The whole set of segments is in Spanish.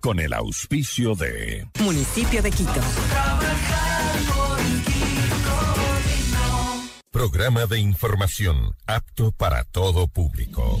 con el auspicio de Municipio de Quito. Programa de información apto para todo público.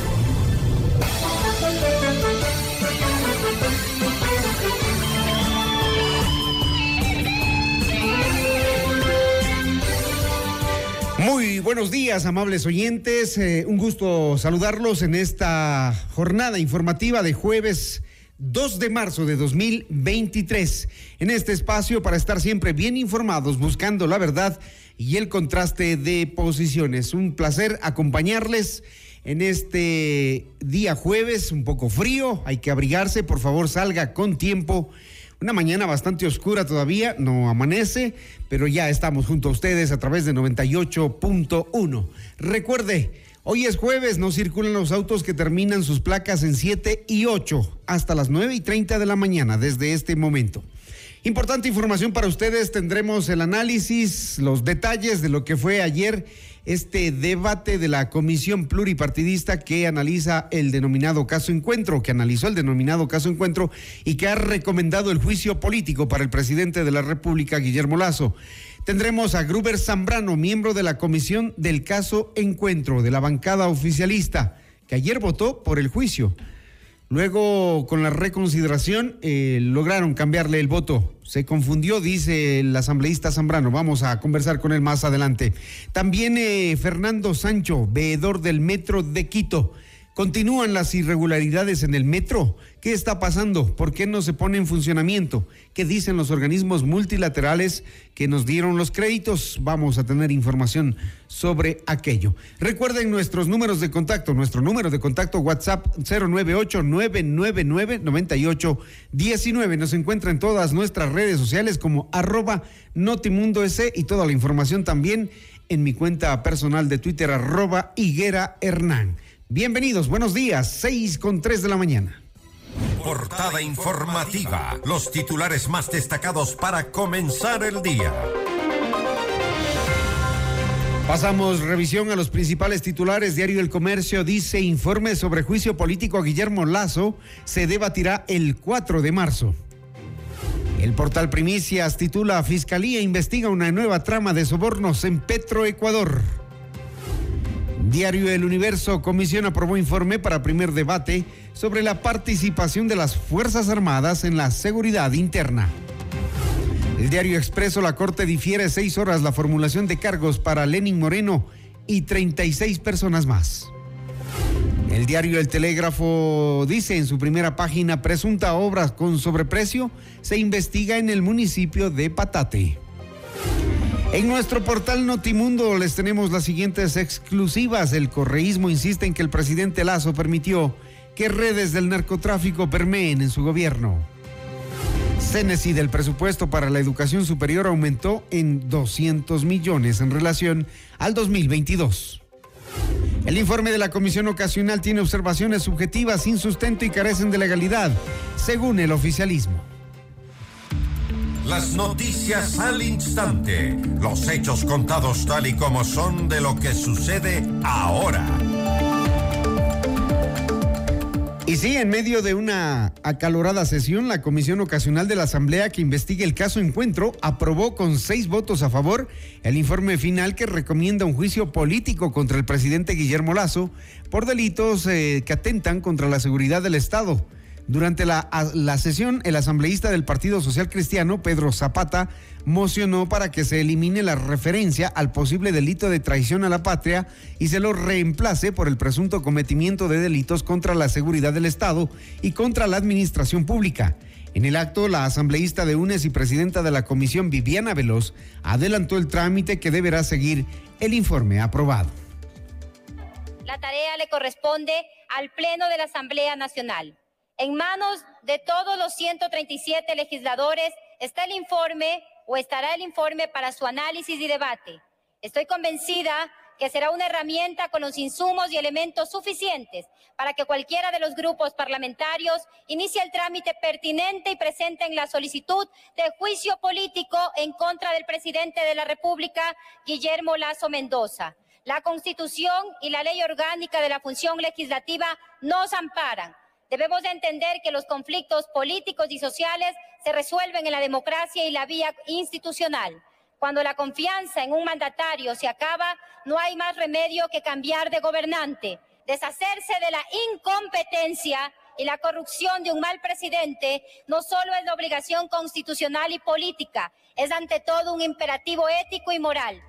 Buenos días, amables oyentes. Eh, un gusto saludarlos en esta jornada informativa de jueves 2 de marzo de 2023. En este espacio para estar siempre bien informados, buscando la verdad y el contraste de posiciones. Un placer acompañarles en este día jueves, un poco frío, hay que abrigarse, por favor salga con tiempo una mañana bastante oscura todavía, no amanece, pero ya estamos junto a ustedes a través de 98.1. Recuerde, hoy es jueves, no circulan los autos que terminan sus placas en 7 y 8 hasta las 9 y 30 de la mañana desde este momento. Importante información para ustedes, tendremos el análisis, los detalles de lo que fue ayer este debate de la comisión pluripartidista que analiza el denominado caso encuentro, que analizó el denominado caso encuentro y que ha recomendado el juicio político para el presidente de la República, Guillermo Lazo. Tendremos a Gruber Zambrano, miembro de la comisión del caso encuentro de la bancada oficialista, que ayer votó por el juicio. Luego, con la reconsideración, eh, lograron cambiarle el voto. Se confundió, dice el asambleísta Zambrano. Vamos a conversar con él más adelante. También eh, Fernando Sancho, veedor del Metro de Quito. Continúan las irregularidades en el metro. ¿Qué está pasando? ¿Por qué no se pone en funcionamiento? ¿Qué dicen los organismos multilaterales que nos dieron los créditos? Vamos a tener información sobre aquello. Recuerden nuestros números de contacto. Nuestro número de contacto WhatsApp 098-999-9819. Nos encuentra en todas nuestras redes sociales como arroba Notimundo y toda la información también en mi cuenta personal de Twitter arroba Higuera. Bienvenidos, buenos días, 6 con 3 de la mañana. Portada informativa, los titulares más destacados para comenzar el día. Pasamos revisión a los principales titulares. Diario El Comercio dice informe sobre juicio político a Guillermo Lazo se debatirá el 4 de marzo. El portal Primicias titula Fiscalía investiga una nueva trama de sobornos en Petroecuador. Diario El Universo, Comisión aprobó informe para primer debate sobre la participación de las Fuerzas Armadas en la seguridad interna. El diario Expreso, la Corte difiere seis horas la formulación de cargos para Lenin Moreno y 36 personas más. El diario El Telégrafo dice en su primera página, presunta obra con sobreprecio se investiga en el municipio de Patate. En nuestro portal Notimundo les tenemos las siguientes exclusivas. El correísmo insiste en que el presidente Lazo permitió que redes del narcotráfico permeen en su gobierno. Cénesi del presupuesto para la educación superior aumentó en 200 millones en relación al 2022. El informe de la Comisión Ocasional tiene observaciones subjetivas sin sustento y carecen de legalidad, según el oficialismo. Las noticias al instante. Los hechos contados tal y como son de lo que sucede ahora. Y sí, en medio de una acalorada sesión, la Comisión Ocasional de la Asamblea que investiga el caso Encuentro aprobó con seis votos a favor el informe final que recomienda un juicio político contra el presidente Guillermo Lazo por delitos eh, que atentan contra la seguridad del Estado. Durante la, sesión, el asambleísta del Partido Social Cristiano, Pedro Zapata, mocionó para que se elimine la referencia al posible delito de traición a la patria y se lo reemplace por el presunto cometimiento de delitos contra la seguridad del Estado y contra la administración pública. En el acto, la asambleísta de UNES y presidenta de la comisión, Viviana Veloz, adelantó el trámite que deberá seguir el informe aprobado. La tarea le corresponde al Pleno de la Asamblea Nacional En manos de todos los 137 legisladores está el informe o estará el informe para su análisis y debate. Estoy convencida que será una herramienta con los insumos y elementos suficientes para que cualquiera de los grupos parlamentarios inicie el trámite pertinente y presenten la solicitud de juicio político en contra del presidente de la República, Guillermo Lazo Mendoza. La Constitución y la Ley Orgánica de la Función Legislativa nos amparan. Debemos de entender que los conflictos políticos y sociales se resuelven en la democracia y la vía institucional. Cuando la confianza en un mandatario se acaba, no hay más remedio que cambiar de gobernante, deshacerse de la incompetencia y la corrupción de un mal presidente no solo es la obligación constitucional y política, es ante todo un imperativo ético y moral.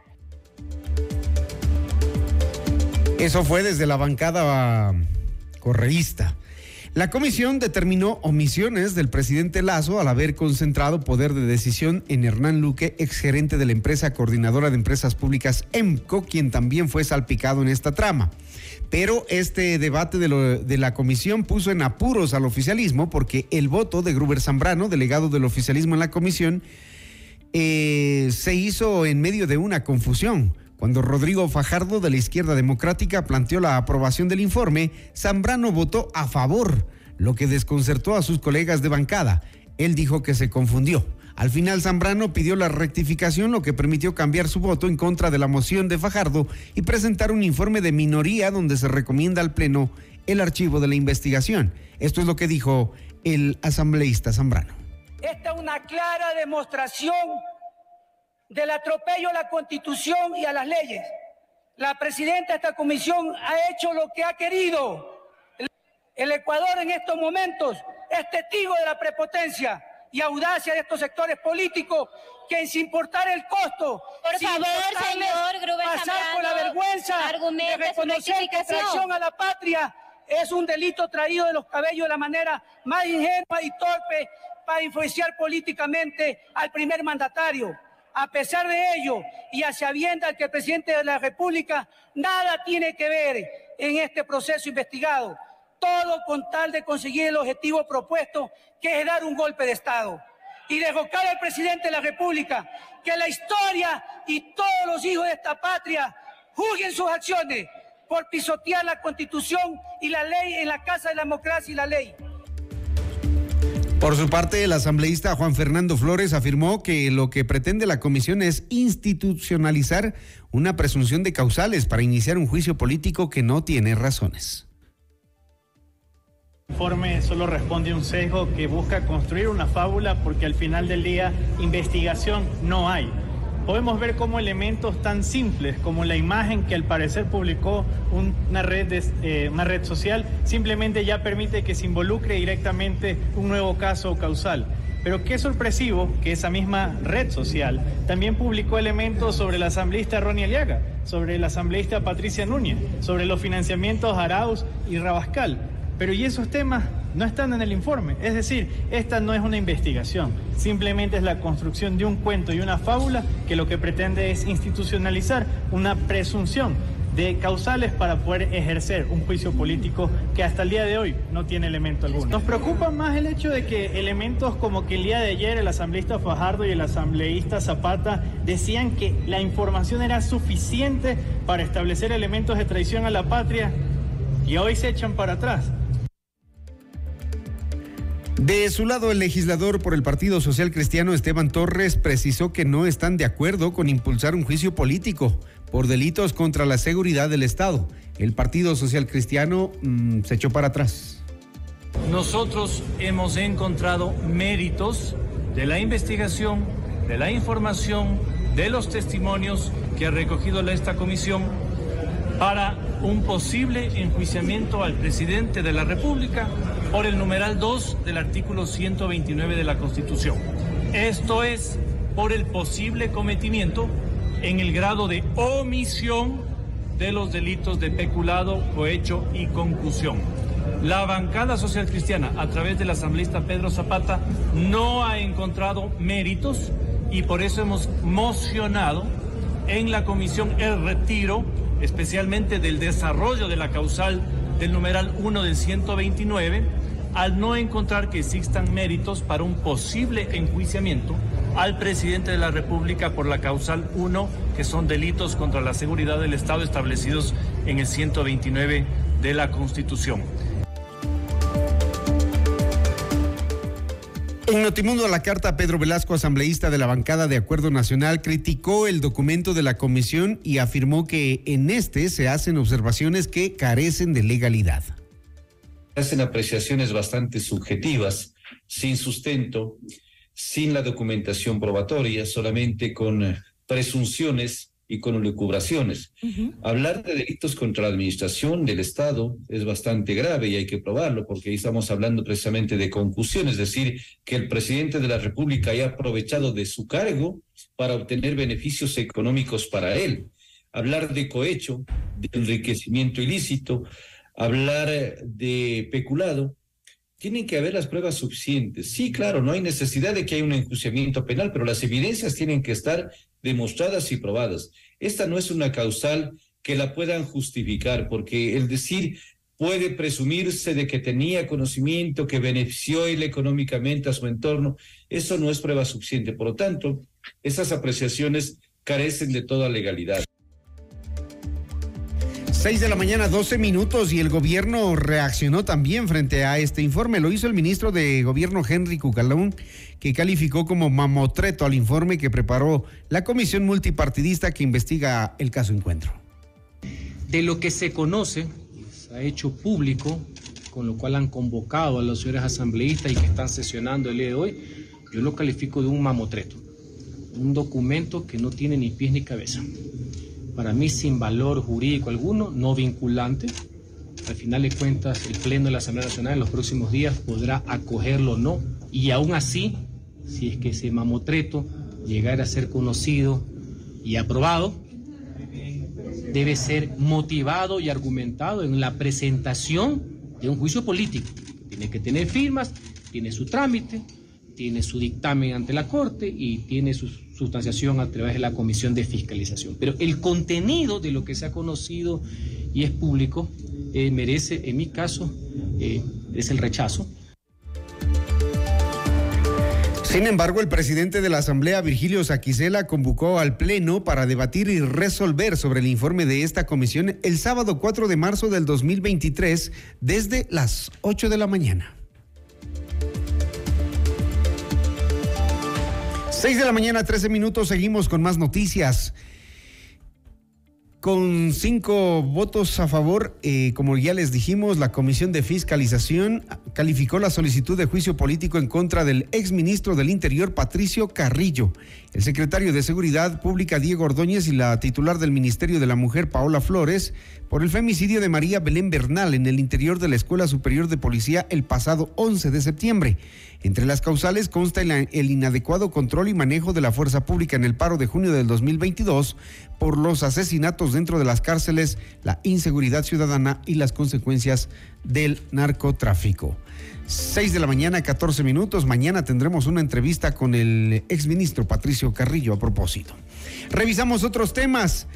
Eso fue desde la bancada correísta. La comisión determinó omisiones del presidente Lazo al haber concentrado poder de decisión en Hernán Luque, exgerente de la empresa coordinadora de empresas públicas EMCO, quien también fue salpicado en esta trama. Pero este debate de, la comisión puso en apuros al oficialismo porque el voto de Gruber Zambrano, delegado del oficialismo en la comisión, eh, se hizo en medio de una confusión. Cuando Rodrigo Fajardo de la izquierda democrática planteó la aprobación del informe, Zambrano votó a favor, lo que desconcertó a sus colegas de bancada. Él dijo que se confundió. Al final Zambrano pidió la rectificación, lo que permitió cambiar su voto en contra de la moción de Fajardo y presentar un informe de minoría donde se recomienda al Pleno el archivo de la investigación. Esto es lo que dijo el asambleísta Zambrano. Esta es una clara demostración del atropello a la Constitución y a las leyes. La presidenta de esta comisión ha hecho lo que ha querido. El Ecuador en estos momentos es testigo de la prepotencia y audacia de estos sectores políticos que sin importar el costo, por favor, señor Gruber pasar por la vergüenza de reconocer que traición a la patria es un delito traído de los cabellos de la manera más ingenua y torpe para influenciar políticamente al primer mandatario. A pesar de ello, y hacia sabiendas que el presidente de la República nada tiene que ver en este proceso investigado, todo con tal de conseguir el objetivo propuesto, que es dar un golpe de Estado y derrocar al presidente de la República, que la historia y todos los hijos de esta patria juzguen sus acciones por pisotear la Constitución y la ley en la Casa de la Democracia y la ley. Por su parte, el asambleísta Juan Fernando Flores afirmó que lo que pretende la comisión es institucionalizar una presunción de causales para iniciar un juicio político que no tiene razones. El informe solo responde a un sesgo que busca construir una fábula porque al final del día investigación no hay podemos ver cómo elementos tan simples como la imagen que al parecer publicó una red, eh, una red social simplemente ya permite que se involucre directamente un nuevo caso causal. Pero qué sorpresivo que esa misma red social también publicó elementos sobre la asambleísta Ronnie Aliaga, sobre la asambleísta Patricia Núñez, sobre los financiamientos Arauz y Rabascal. Pero ¿y esos temas no están en el informe. Es decir, esta no es una investigación, simplemente es la construcción de un cuento y una fábula que lo que pretende es institucionalizar una presunción de causales para poder ejercer un juicio político que hasta el día de hoy no tiene elemento alguno. Nos preocupa más el hecho de que elementos como que el día de ayer el asambleísta Fajardo y el asambleísta Zapata decían que la información era suficiente para establecer elementos de traición a la patria y hoy se echan para atrás. De su lado, el legislador por el Partido Social Cristiano Esteban Torres precisó que no están de acuerdo con impulsar un juicio político por delitos contra la seguridad del Estado. El Partido Social Cristiano mm, se echó para atrás. Nosotros hemos encontrado méritos de la investigación, de la información, de los testimonios que ha recogido esta comisión para un posible enjuiciamiento al presidente de la República por el numeral 2 del artículo 129 de la Constitución. Esto es por el posible cometimiento en el grado de omisión de los delitos de peculado, cohecho y concusión. La bancada social cristiana, a través del asambleísta Pedro Zapata, no ha encontrado méritos y por eso hemos mocionado en la comisión el retiro especialmente del desarrollo de la causal del numeral 1 del 129, al no encontrar que existan méritos para un posible enjuiciamiento al presidente de la República por la causal 1, que son delitos contra la seguridad del Estado establecidos en el 129 de la Constitución. En Notimundo la carta, Pedro Velasco, asambleísta de la bancada de Acuerdo Nacional, criticó el documento de la comisión y afirmó que en este se hacen observaciones que carecen de legalidad. Hacen apreciaciones bastante subjetivas, sin sustento, sin la documentación probatoria, solamente con eh, presunciones y con lucubraciones. Hablar de delitos contra la administración del Estado es bastante grave y hay que probarlo porque ahí estamos hablando precisamente de concusión, es decir, que el presidente de la República haya aprovechado de su cargo para obtener beneficios económicos para él. Hablar de cohecho, de enriquecimiento ilícito, hablar de peculado, tienen que haber las pruebas suficientes. Sí, claro, no hay necesidad de que haya un enjuiciamiento penal, pero las evidencias tienen que estar demostradas y probadas. Esta no es una causal que la puedan justificar, porque el decir puede presumirse de que tenía conocimiento, que benefició él económicamente a su entorno, eso no es prueba suficiente. Por lo tanto, esas apreciaciones carecen de toda legalidad. 6 de la mañana, 12 minutos, y el gobierno reaccionó también frente a este informe. Lo hizo el ministro de Gobierno, Henry Cucalón, que calificó como mamotreto al informe que preparó la comisión multipartidista que investiga el caso Encuentro. De lo que se conoce, se ha hecho público, con lo cual han convocado a los señores asambleístas y que están sesionando el día de hoy, yo lo califico de un mamotreto, un documento que no tiene ni pies ni cabeza para mí sin valor jurídico alguno, no vinculante. Al final de cuentas, el Pleno de la Asamblea Nacional en los próximos días podrá acogerlo o no. Y aún así, si es que ese mamotreto llegara a ser conocido y aprobado, debe ser motivado y argumentado en la presentación de un juicio político. Tiene que tener firmas, tiene su trámite, tiene su dictamen ante la Corte y tiene su sustanciación a través de la Comisión de Fiscalización. Pero el contenido de lo que se ha conocido y es público eh, merece, en mi caso, eh, es el rechazo. Sin embargo, el presidente de la Asamblea, Virgilio Saquicela, convocó al Pleno para debatir y resolver sobre el informe de esta comisión el sábado 4 de marzo del 2023 desde las 8 de la mañana. 6 de la mañana, 13 minutos, seguimos con más noticias. Con cinco votos a favor, eh, como ya les dijimos, la Comisión de Fiscalización calificó la solicitud de juicio político en contra del exministro del Interior, Patricio Carrillo, el secretario de Seguridad Pública, Diego Ordóñez, y la titular del Ministerio de la Mujer, Paola Flores, por el femicidio de María Belén Bernal en el interior de la Escuela Superior de Policía el pasado 11 de septiembre. Entre las causales consta el, inadecuado control y manejo de la fuerza pública en el paro de junio del 2022 por los asesinatos dentro de las cárceles, la inseguridad ciudadana y las consecuencias del narcotráfico. 6 de la mañana, 14 minutos. Mañana tendremos una entrevista con el exministro Patricio Carrillo a propósito. Revisamos otros temas.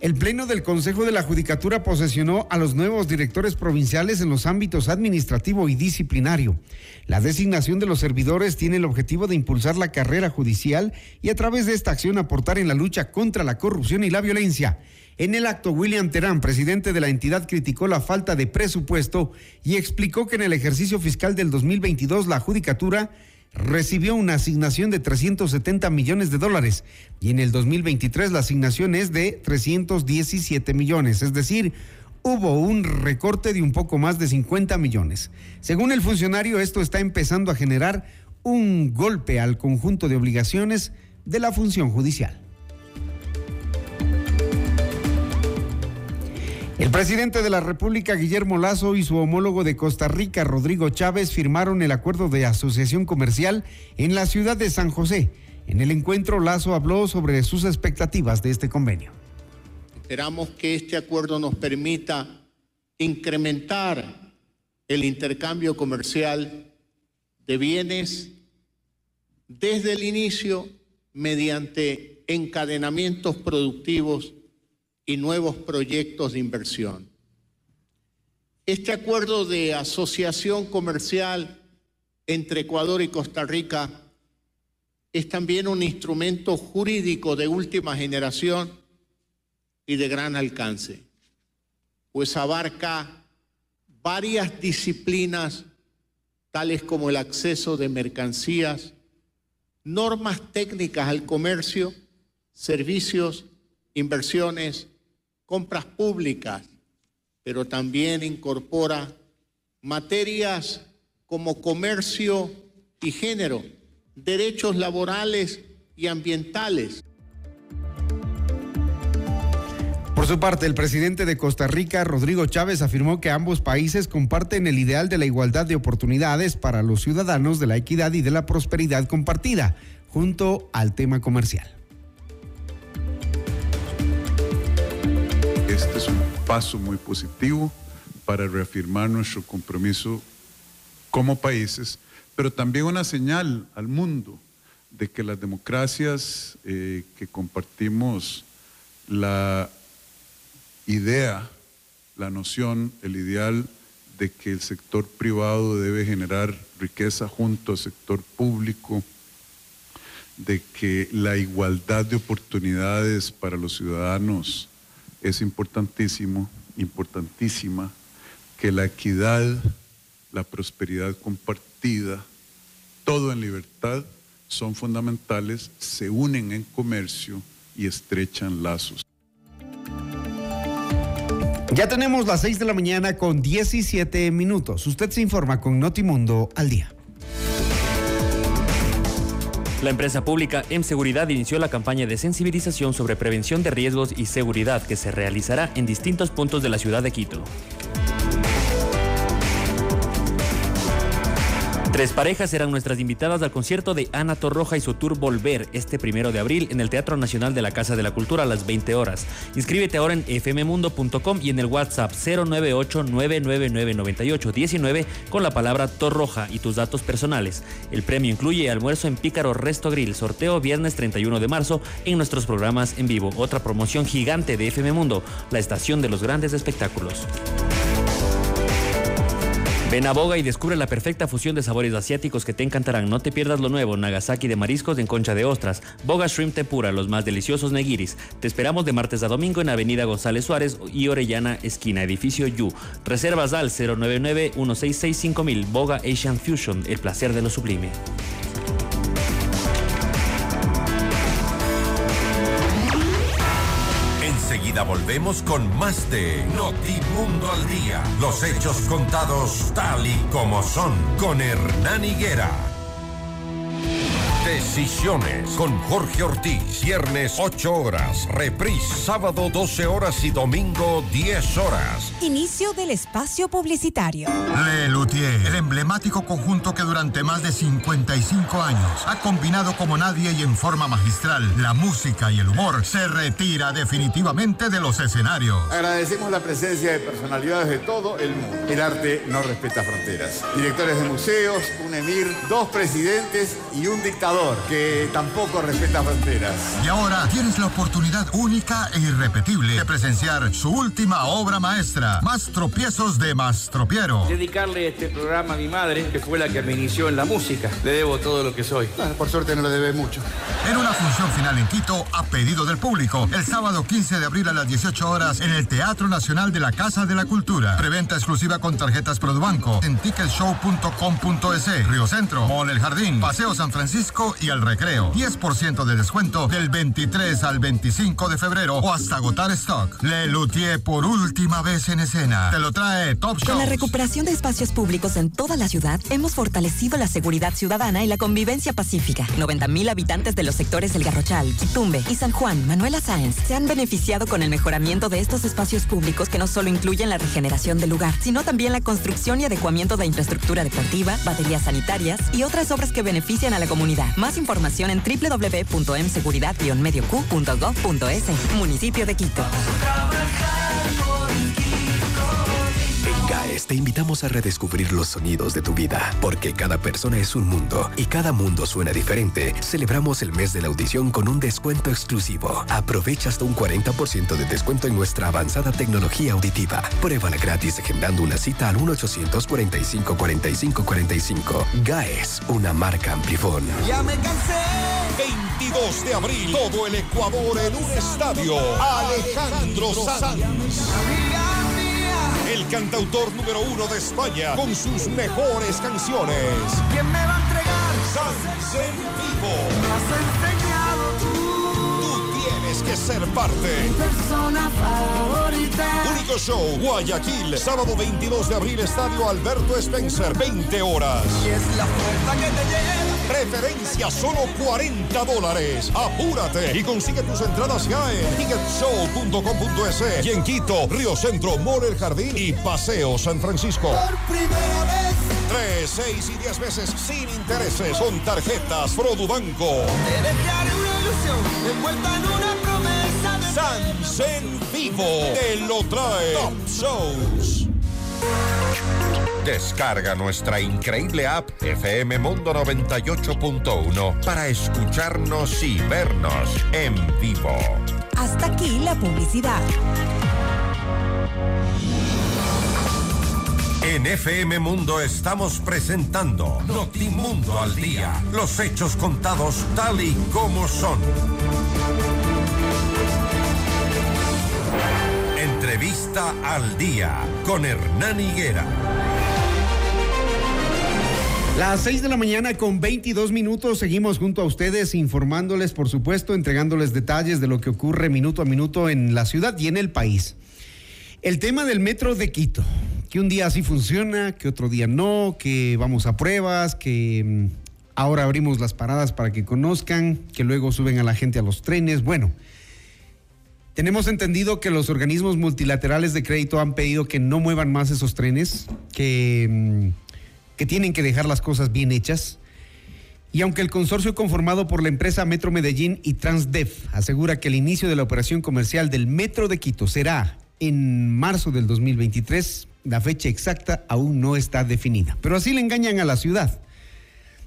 El Pleno del Consejo de la Judicatura posesionó a los nuevos directores provinciales en los ámbitos administrativo y disciplinario. La designación de los servidores tiene el objetivo de impulsar la carrera judicial y a través de esta acción aportar en la lucha contra la corrupción y la violencia. En el acto, William Terán, presidente de la entidad, criticó la falta de presupuesto y explicó que en el ejercicio fiscal del 2022 la Judicatura recibió una asignación de 370 millones de dólares y en el 2023 la asignación es de 317 millones, es decir, hubo un recorte de un poco más de 50 millones. Según el funcionario, esto está empezando a generar un golpe al conjunto de obligaciones de la función judicial. El presidente de la República, Guillermo Lazo, y su homólogo de Costa Rica, Rodrigo Chávez, firmaron el acuerdo de asociación comercial en la ciudad de San José. En el encuentro, Lazo habló sobre sus expectativas de este convenio. Esperamos que este acuerdo nos permita incrementar el intercambio comercial de bienes desde el inicio mediante encadenamientos productivos y nuevos proyectos de inversión. Este acuerdo de asociación comercial entre Ecuador y Costa Rica es también un instrumento jurídico de última generación y de gran alcance, pues abarca varias disciplinas tales como el acceso de mercancías, normas técnicas al comercio, servicios, inversiones, compras públicas, pero también incorpora materias como comercio y género, derechos laborales y ambientales. Por su parte, el presidente de Costa Rica, Rodrigo Chávez, afirmó que ambos países comparten el ideal de la igualdad de oportunidades para los ciudadanos, de la equidad y de la prosperidad compartida, junto al tema comercial. Paso muy positivo para reafirmar nuestro compromiso como países, pero también una señal al mundo de que las democracias eh, que compartimos la idea, la noción, el ideal de que el sector privado debe generar riqueza junto al sector público, de que la igualdad de oportunidades para los ciudadanos es importantísimo, importantísima, que la equidad, la prosperidad compartida, todo en libertad, son fundamentales, se unen en comercio y estrechan lazos. Ya tenemos las 6 de la mañana con 17 minutos. Usted se informa con Notimundo al día. La empresa pública M Seguridad inició la campaña de sensibilización sobre prevención de riesgos y seguridad que se realizará en distintos puntos de la ciudad de Quito. Tres parejas serán nuestras invitadas al concierto de Ana Torroja y su tour Volver este primero de abril en el Teatro Nacional de la Casa de la Cultura a las 20 horas. Inscríbete ahora en fmmundo.com y en el WhatsApp 098 999 con la palabra Torroja y tus datos personales. El premio incluye almuerzo en Pícaro Resto Grill, sorteo viernes 31 de marzo en nuestros programas en vivo. Otra promoción gigante de FM Mundo, la estación de los grandes espectáculos. Ven a Boga y descubre la perfecta fusión de sabores asiáticos que te encantarán. No te pierdas lo nuevo, Nagasaki de mariscos en concha de ostras, Boga Shrimp Tempura, los más deliciosos negiris. Te esperamos de martes a domingo en Avenida González Suárez y Orellana, esquina, edificio Yu. Reservas al 099 166 Boga Asian Fusion, el placer de lo sublime. Volvemos con más de Notimundo al Día. Los hechos contados tal y como son con Hernán Higuera. Decisiones con Jorge Ortiz. Viernes 8 horas. Reprise sábado 12 horas y domingo 10 horas. Inicio del espacio publicitario. Le Luthier, el emblemático conjunto que durante más de 55 años ha combinado como nadie y en forma magistral la música y el humor, se retira definitivamente de los escenarios. Agradecemos la presencia de personalidades de todo el mundo. El arte no respeta fronteras. Directores de museos, un emir, dos presidentes y un dictador que tampoco respeta fronteras. Y ahora tienes la oportunidad única e irrepetible de presenciar su última obra maestra, Más tropiezos de Mastropiero. Dedicarle este programa a mi madre, que fue la que me inició en la música. Le debo todo lo que soy. por suerte no le debe mucho. En una función final en Quito, a pedido del público, el sábado 15 de abril a las 18 horas en el Teatro Nacional de la Casa de la Cultura. Preventa exclusiva con tarjetas Produbanco en ticketshow.com.es. Río Centro, Mall El Jardín, Paseo San Francisco y al recreo. 10% de descuento del 23 al 25 de febrero o hasta agotar stock. Le Luthier por última vez en escena. Te lo trae Top Show. Con la recuperación de espacios públicos en toda la ciudad, hemos fortalecido la seguridad ciudadana y la convivencia pacífica. 90.000 habitantes de los sectores del Garrochal, Quitumbe y San Juan, Manuela Sáenz, se han beneficiado con el mejoramiento de estos espacios públicos que no solo incluyen la regeneración del lugar, sino también la construcción y adecuamiento de infraestructura deportiva, baterías sanitarias y otras obras que benefician a la comunidad. Más información en www.mseguridad-medioq.gov.es. Municipio de Quito. Audiciones te invitamos a redescubrir los sonidos de tu vida, porque cada persona es un mundo y cada mundo suena diferente. Celebramos el mes de la audición con un descuento exclusivo. Aprovecha hasta un 40% de descuento en nuestra avanzada tecnología auditiva. Pruébala gratis agendando una cita al 1-845 45 45. GAES, una marca Amplifón. Ya me cansé. 22 de abril, todo el Ecuador en un estadio. Alejandro Sanz. El cantautor número uno de España con sus mejores canciones. ¿Quién me va a entregar? Sanz en vivo. Ser parte. Mi persona favorita. Único show, Guayaquil, sábado 22 de abril, Estadio Alberto Spencer, 20 horas. Y es la puerta que te lleva. Preferencia solo 40 dólares. Apúrate y consigue tus entradas ya en ticketshow.com.es y en Quito, Río Centro, Mall El Jardín y Paseo San Francisco. Por primera vez. 3, 6 y 10 veces sin intereses con tarjetas Produbanco. Te dejaré una ilusión envuelta en una Sans en vivo te lo trae Top Shows. Descarga nuestra increíble app FM Mundo 98.1 para escucharnos y vernos en vivo. Hasta aquí la publicidad. En FM Mundo estamos presentando Notimundo al Día. Los hechos contados tal y como son. Entrevista al Día con Hernán Higuera. Las 6 de la mañana con 22 minutos seguimos junto a ustedes informándoles, por supuesto, entregándoles detalles de lo que ocurre minuto a minuto en la ciudad y en el país. El tema del metro de Quito, que un día sí funciona, que otro día no, que vamos a pruebas, que mm, ahora abrimos las paradas para que conozcan, que luego suben a la gente a los trenes. Bueno, tenemos entendido que los organismos multilaterales de crédito han pedido que no muevan más esos trenes, que, mm, que tienen que dejar las cosas bien hechas. Y aunque el consorcio conformado por la empresa Metro Medellín y Transdev asegura que el inicio de la operación comercial del Metro de Quito será en marzo del 2023, la fecha exacta aún no está definida. Pero así le engañan a la ciudad.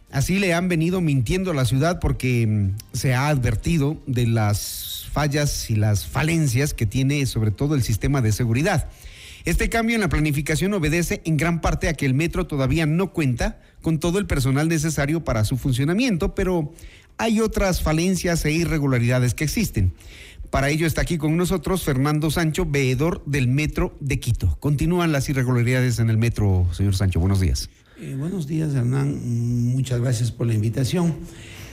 Así le han venido mintiendo a la ciudad porque mm, se ha advertido de las fallas y las falencias que tiene sobre todo el sistema de seguridad. Este cambio en la planificación obedece en gran parte a que el metro todavía no cuenta con todo el personal necesario para su funcionamiento, pero hay otras falencias e irregularidades que existen. Para ello está aquí con nosotros Fernando Sancho, veedor del Metro de Quito. Continúan las irregularidades en el metro, señor Sancho. Buenos días. Eh, buenos días, Hernán. Muchas gracias por la invitación.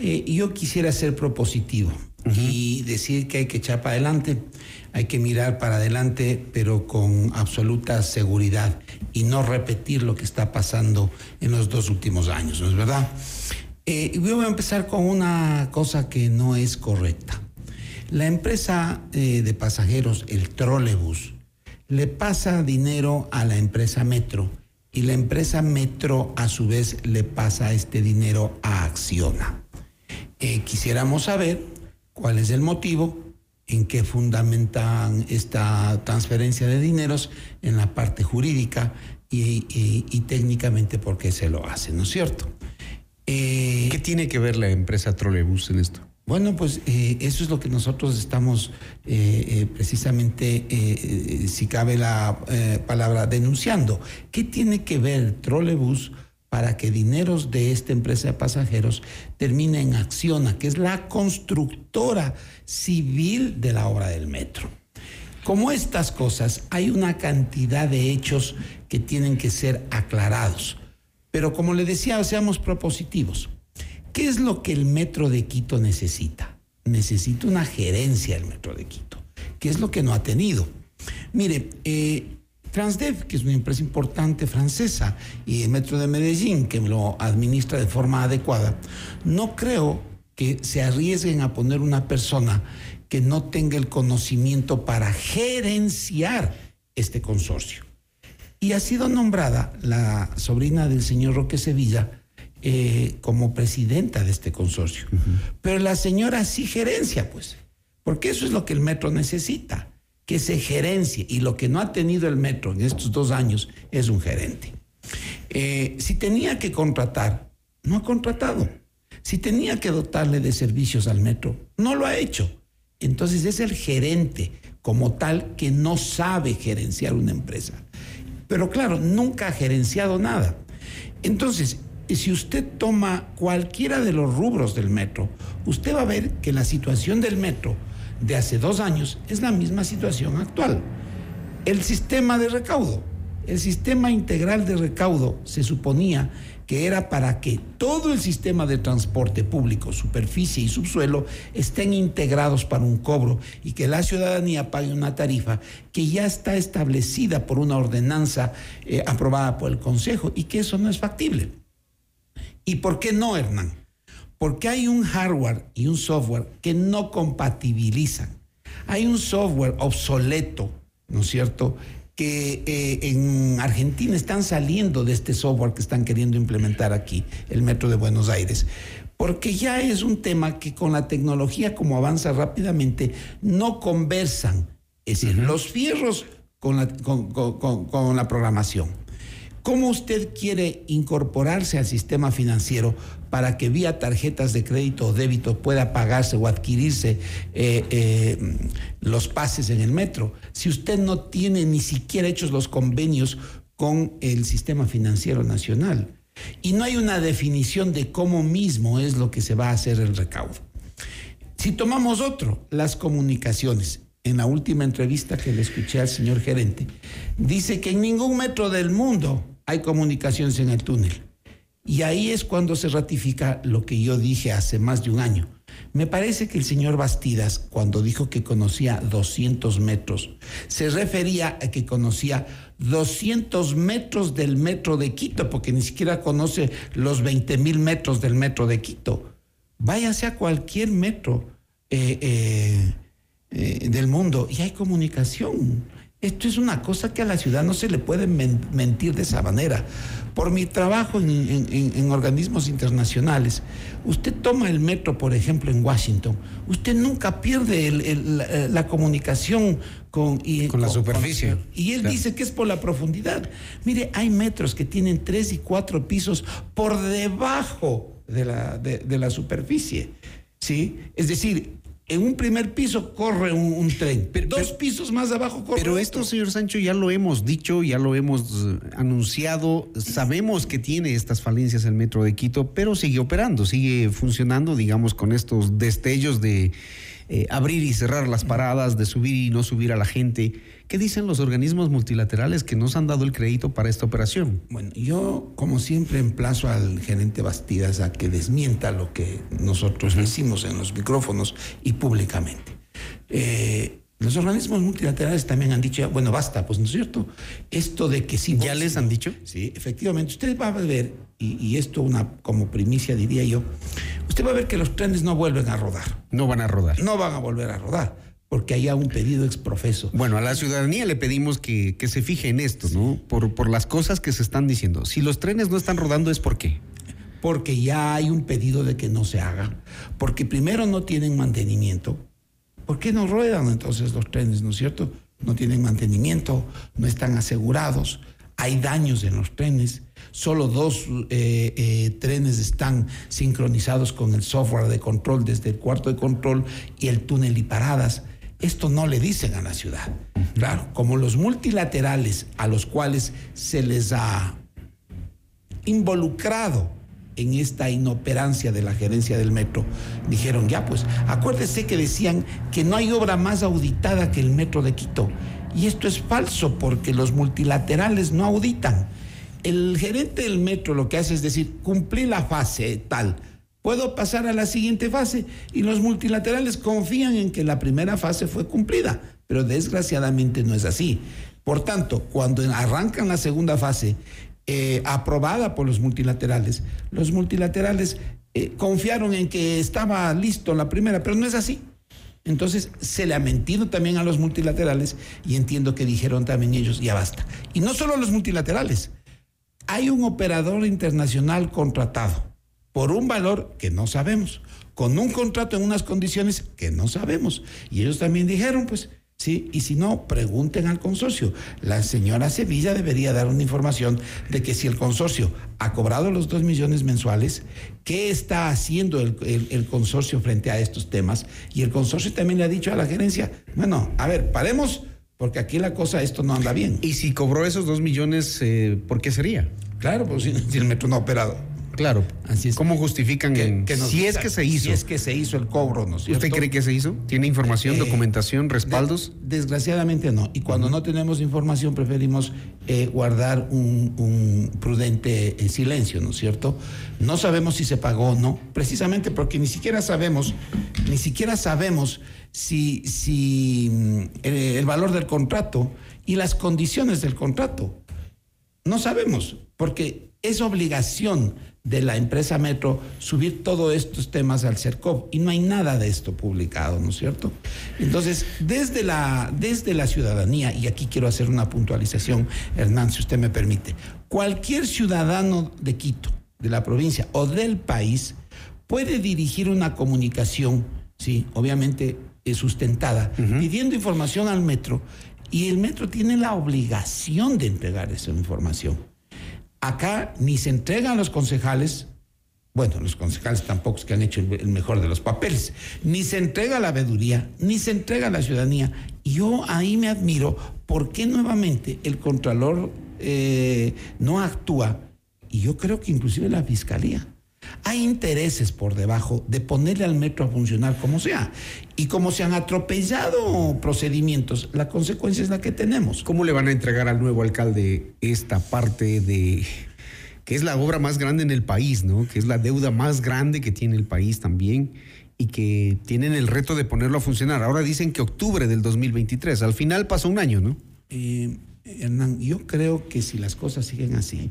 Eh, yo quisiera ser propositivo y decir que hay que echar para adelante, hay que mirar para adelante, pero con absoluta seguridad y no repetir lo que está pasando en los dos últimos años, ¿no es verdad? Eh, voy a empezar con una cosa que no es correcta. La empresa eh, de pasajeros, el trolebús, le pasa dinero a la empresa Metro y la empresa Metro a su vez le pasa este dinero a Acciona. Eh, quisiéramos saber cuál es el motivo, en qué fundamentan esta transferencia de dineros en la parte jurídica y, y- y técnicamente por qué se lo hacen, ¿no es cierto? Eh, ¿Qué tiene que ver la empresa Trolebús en esto? Bueno, pues eh, eso es lo que nosotros estamos eh, precisamente, si cabe la palabra, denunciando. ¿Qué tiene que ver el trolebús para que dineros de esta empresa de pasajeros termine en Acciona, que es la constructora civil de la obra del metro? Como estas cosas, hay una cantidad de hechos que tienen que ser aclarados. Pero como le decía, seamos propositivos. ¿Qué es lo que el Metro de Quito necesita? Necesita una gerencia del Metro de Quito, que es lo que no ha tenido. Mire, eh, Transdev, que es una empresa importante francesa, y el Metro de Medellín, que lo administra de forma adecuada, no creo que se arriesguen a poner una persona que no tenga el conocimiento para gerenciar este consorcio. Y ha sido nombrada la sobrina del señor Roque Sevilla eh, como presidenta de este consorcio. Pero la señora sí gerencia, pues, porque eso es lo que el metro necesita, que se gerencie. Y lo que no ha tenido el metro en estos dos años es un gerente. Eh, si tenía que contratar, no ha contratado. Si tenía que dotarle de servicios al metro, no lo ha hecho. Entonces es el gerente como tal que no sabe gerenciar una empresa. Pero claro, nunca ha gerenciado nada. Entonces, si usted toma cualquiera de los rubros del metro, usted va a ver que la situación del metro de hace dos años es la misma situación actual. El sistema de recaudo, el sistema integral de recaudo se suponía que era para que todo el sistema de transporte público, superficie y subsuelo, estén integrados para un cobro y que la ciudadanía pague una tarifa que ya está establecida por una ordenanza eh, aprobada por el Consejo y que eso no es factible. ¿Y por qué no, Hernán? Porque hay un hardware y un software que no compatibilizan. Hay un software obsoleto, ¿no es cierto?, que eh, en Argentina están saliendo de este software que están queriendo implementar aquí, el Metro de Buenos Aires. Porque ya es un tema que con la tecnología como avanza rápidamente, no conversan. Es decir, los fierros con la, con la programación. ¿Cómo usted quiere incorporarse al sistema financiero para que vía tarjetas de crédito o débito pueda pagarse o adquirirse eh, eh, los pases en el metro? Si usted no tiene ni siquiera hechos los convenios con el sistema financiero nacional y no hay una definición de cómo mismo es lo que se va a hacer el recaudo. Si tomamos otro, las comunicaciones. En la última entrevista que le escuché al señor gerente, dice que en ningún metro del mundo hay comunicaciones en el túnel. Y ahí es cuando se ratifica lo que yo dije hace más de un año. Me parece que el señor Bastidas, cuando dijo que conocía 200 metros, se refería a que conocía 200 metros del metro de Quito, porque ni siquiera conoce los 20 mil metros del metro de Quito. Váyase a cualquier metro eh, eh, eh, del mundo y hay comunicación. Esto es una cosa que a la ciudad no se le puede mentir de esa manera. Por mi trabajo en, organismos internacionales, usted toma el metro, por ejemplo, en Washington, usted nunca pierde la, comunicación con, con la superficie. y él dice que es por la profundidad. Mire, hay metros que tienen tres y cuatro pisos por debajo de la, de la superficie. ¿sí? Es decir, en un primer piso corre un, tren, pero, dos pisos más abajo corre. Pero esto, señor Sancho, ya lo hemos dicho, ya lo hemos eh, anunciado. Sabemos que tiene estas falencias el metro de Quito, pero sigue operando, sigue funcionando, digamos, con estos destellos de eh, abrir y cerrar las paradas, de subir y no subir a la gente. ¿Qué dicen los organismos multilaterales que nos han dado el crédito para esta operación? Bueno, yo como siempre emplazo al gerente Bastidas a que desmienta lo que nosotros decimos en los micrófonos y públicamente. Eh, los organismos multilaterales también han dicho, bueno, basta, pues no es cierto. Esto de que sí. ¿Ya les han dicho? Sí, efectivamente. Usted va a ver, y, y, esto una como primicia diría yo, usted va a ver que los trenes no vuelven a rodar. No van a rodar. No van a volver a rodar porque haya un pedido exprofeso. Bueno, a la ciudadanía le pedimos que, que se fije en esto, ¿no? Por, por las cosas que se están diciendo. Si los trenes no están rodando es por qué. Porque ya hay un pedido de que no se haga. Porque primero no tienen mantenimiento. ¿Por qué no ruedan entonces los trenes, no es cierto? No tienen mantenimiento, no están asegurados, hay daños en los trenes. Solo dos eh, eh, trenes están sincronizados con el software de control desde el cuarto de control y el túnel y paradas. Esto no le dicen a la ciudad. Claro, como los multilaterales a los cuales se les ha involucrado en esta inoperancia de la gerencia del metro, dijeron, ya pues, acuérdese que decían que no hay obra más auditada que el metro de Quito. Y esto es falso porque los multilaterales no auditan. El gerente del metro lo que hace es decir, cumplí la fase tal, puedo pasar a la siguiente fase y los multilaterales confían en que la primera fase fue cumplida, pero desgraciadamente no es así. Por tanto, cuando arrancan la segunda fase, eh, aprobada por los multilaterales, los multilaterales eh, confiaron en que estaba listo la primera, pero no es así. Entonces se le ha mentido también a los multilaterales y entiendo que dijeron también ellos, ya basta. Y no solo los multilaterales, hay un operador internacional contratado por un valor que no sabemos, con un contrato en unas condiciones que no sabemos. Y ellos también dijeron, pues, ¿sí? Y si no, pregunten al consorcio. La señora Sevilla debería dar una información de que si el consorcio ha cobrado los dos millones mensuales, ¿qué está haciendo el, consorcio frente a estos temas? Y el consorcio también le ha dicho a la gerencia, bueno, a ver, paremos, porque aquí la cosa, esto no anda bien. Y si cobró esos dos millones, eh, ¿por qué sería? Claro, pues si el metro no ha operado. Claro. Así es. ¿Cómo justifican que, si es que se hizo? Si es que se hizo el cobro, ¿no ¿Usted cree que se hizo? ¿Tiene información, eh, documentación, respaldos? desgraciadamente no. Y cuando no tenemos información preferimos eh, guardar un, prudente eh, silencio, ¿no es cierto? No sabemos si se pagó o no, precisamente porque ni siquiera sabemos, ni siquiera sabemos si, si mm, el valor del contrato y las condiciones del contrato. No sabemos, porque es obligación de la empresa Metro subir todos estos temas al CERCOP y no hay nada de esto publicado, ¿no es cierto? Entonces, desde la, desde la ciudadanía, y aquí quiero hacer una puntualización, Hernán, si usted me permite, cualquier ciudadano de Quito, de la provincia o del país puede dirigir una comunicación, sí, obviamente es sustentada, pidiendo información al metro y el metro tiene la obligación de entregar esa información. Acá ni se entregan los concejales, bueno, los concejales tampoco es que han hecho el mejor de los papeles, ni se entrega la veeduría, ni se entrega la ciudadanía. Yo ahí me admiro por qué nuevamente el Contralor eh, no actúa, y yo creo que inclusive la Fiscalía. Hay intereses por debajo de ponerle al metro a funcionar como sea. Y como se han atropellado procedimientos, la consecuencia es la que tenemos. ¿Cómo le van a entregar al nuevo alcalde esta parte de que es la obra más grande en el país, ¿no? Que es la deuda más grande que tiene el país también y que tienen el reto de ponerlo a funcionar. Ahora dicen que octubre del 2023, al final pasó un año, ¿no? Eh, Hernán, yo creo que si las cosas siguen así,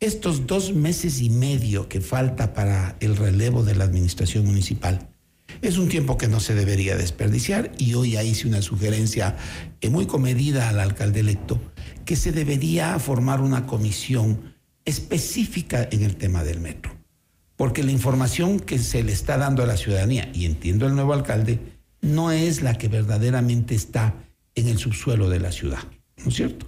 estos dos meses y medio que falta para el relevo de la administración municipal es un tiempo que no se debería desperdiciar y hoy ya hice una sugerencia eh, muy comedida al alcalde electo que se debería formar una comisión específica en el tema del metro. Porque la información que se le está dando a la ciudadanía, y entiendo el nuevo alcalde, no es la que verdaderamente está en el subsuelo de la ciudad, ¿no es cierto?